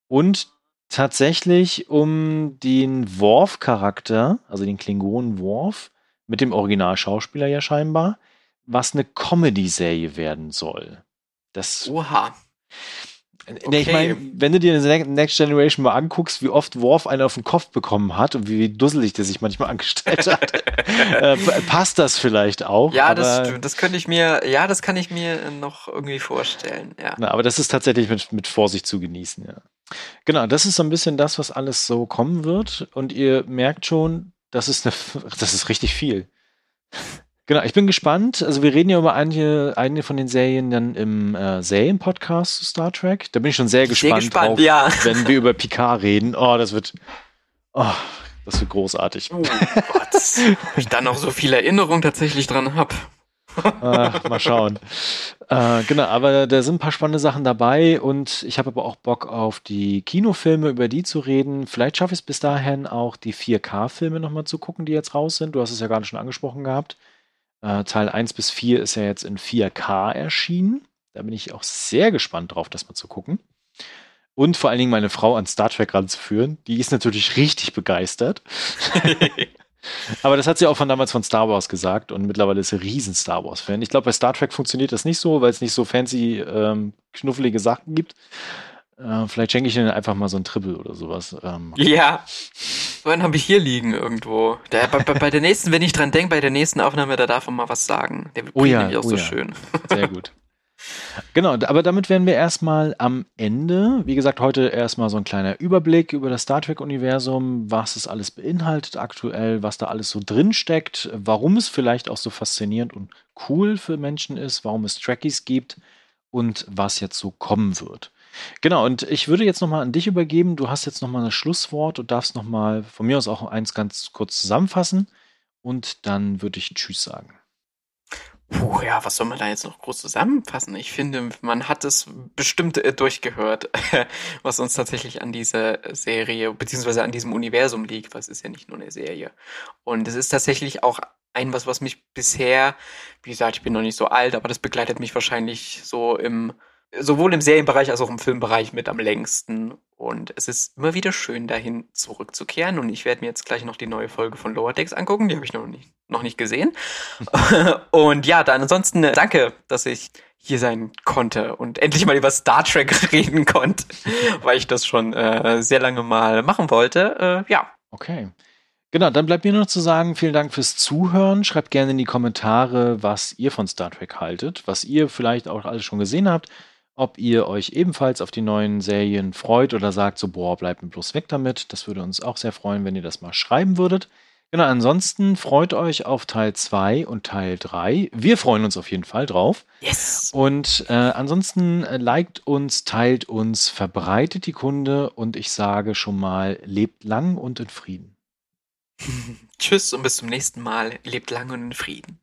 Und tatsächlich um den Worf-Charakter, also den Klingonen Worf, mit dem Originalschauspieler ja scheinbar was eine Comedy-Serie werden soll. Das. Oha. Okay. ich meine, wenn du dir Next Generation mal anguckst, wie oft Worf einen auf den Kopf bekommen hat und wie dusselig der sich manchmal angestellt hat, äh, passt das vielleicht auch. Ja, das, das könnte ich mir, ja, das kann ich mir noch irgendwie vorstellen. Ja. Na, aber das ist tatsächlich mit, mit Vorsicht zu genießen, ja. Genau, das ist so ein bisschen das, was alles so kommen wird. Und ihr merkt schon, das ist, eine, das ist richtig viel. Genau, ich bin gespannt. Also wir reden ja über einige, einige von den Serien dann im äh, Serien-Podcast zu Star Trek. Da bin ich schon sehr gespannt, sehr gespannt drauf, ja. wenn wir über Picard reden. Oh, das wird, oh, das wird großartig. Oh Gott, ob ich da noch so viel Erinnerung tatsächlich dran habe. Ach, mal schauen. Äh, genau, aber da sind ein paar spannende Sachen dabei und ich habe aber auch Bock auf die Kinofilme, über die zu reden. Vielleicht schaffe ich es bis dahin auch die 4K-Filme nochmal zu gucken, die jetzt raus sind. Du hast es ja gerade schon angesprochen gehabt. Äh, Teil 1 bis 4 ist ja jetzt in 4K erschienen. Da bin ich auch sehr gespannt drauf, das mal zu gucken. Und vor allen Dingen meine Frau an Star Trek ranzuführen. Die ist natürlich richtig begeistert. Aber das hat sie auch von damals von Star Wars gesagt und mittlerweile ist sie riesen Star Wars-Fan. Ich glaube, bei Star Trek funktioniert das nicht so, weil es nicht so fancy, ähm, knuffelige Sachen gibt. Äh, vielleicht schenke ich ihnen einfach mal so ein Triple oder sowas. Ähm. Ja. So einen habe ich hier liegen irgendwo. Der, bei, bei, der nächsten, wenn ich dran denke, bei der nächsten Aufnahme, da darf man mal was sagen. Der oh ja, nämlich auch oh so ja. schön. Sehr gut. Genau, aber damit wären wir erstmal am Ende. Wie gesagt, heute erstmal so ein kleiner Überblick über das Star Trek-Universum, was es alles beinhaltet aktuell, was da alles so drin steckt, warum es vielleicht auch so faszinierend und cool für Menschen ist, warum es Trekkies gibt und was jetzt so kommen wird. Genau, und ich würde jetzt nochmal an dich übergeben. Du hast jetzt nochmal ein Schlusswort und darfst nochmal von mir aus auch eins ganz kurz zusammenfassen. Und dann würde ich Tschüss sagen. Puh, ja, was soll man da jetzt noch groß zusammenfassen? Ich finde, man hat es bestimmt äh, durchgehört, was uns tatsächlich an dieser Serie beziehungsweise an diesem Universum liegt, was ist ja nicht nur eine Serie. Und es ist tatsächlich auch ein was, was mich bisher, wie gesagt, ich bin noch nicht so alt, aber das begleitet mich wahrscheinlich so im sowohl im Serienbereich als auch im Filmbereich mit am längsten. Und es ist immer wieder schön, dahin zurückzukehren. Und ich werde mir jetzt gleich noch die neue Folge von Lower Decks angucken. Die habe ich noch nicht, noch nicht gesehen. und ja, dann ansonsten äh, danke, dass ich hier sein konnte und endlich mal über Star Trek reden konnte, weil ich das schon äh, sehr lange mal machen wollte. Äh, ja. Okay. Genau, dann bleibt mir nur noch zu sagen, vielen Dank fürs Zuhören. Schreibt gerne in die Kommentare, was ihr von Star Trek haltet, was ihr vielleicht auch alles schon gesehen habt ob ihr euch ebenfalls auf die neuen Serien freut oder sagt so, boah, bleibt mir bloß weg damit. Das würde uns auch sehr freuen, wenn ihr das mal schreiben würdet. Genau, ansonsten freut euch auf Teil 2 und Teil 3. Wir freuen uns auf jeden Fall drauf. Yes! Und äh, ansonsten äh, liked uns, teilt uns, verbreitet die Kunde und ich sage schon mal, lebt lang und in Frieden. Tschüss und bis zum nächsten Mal. Lebt lang und in Frieden.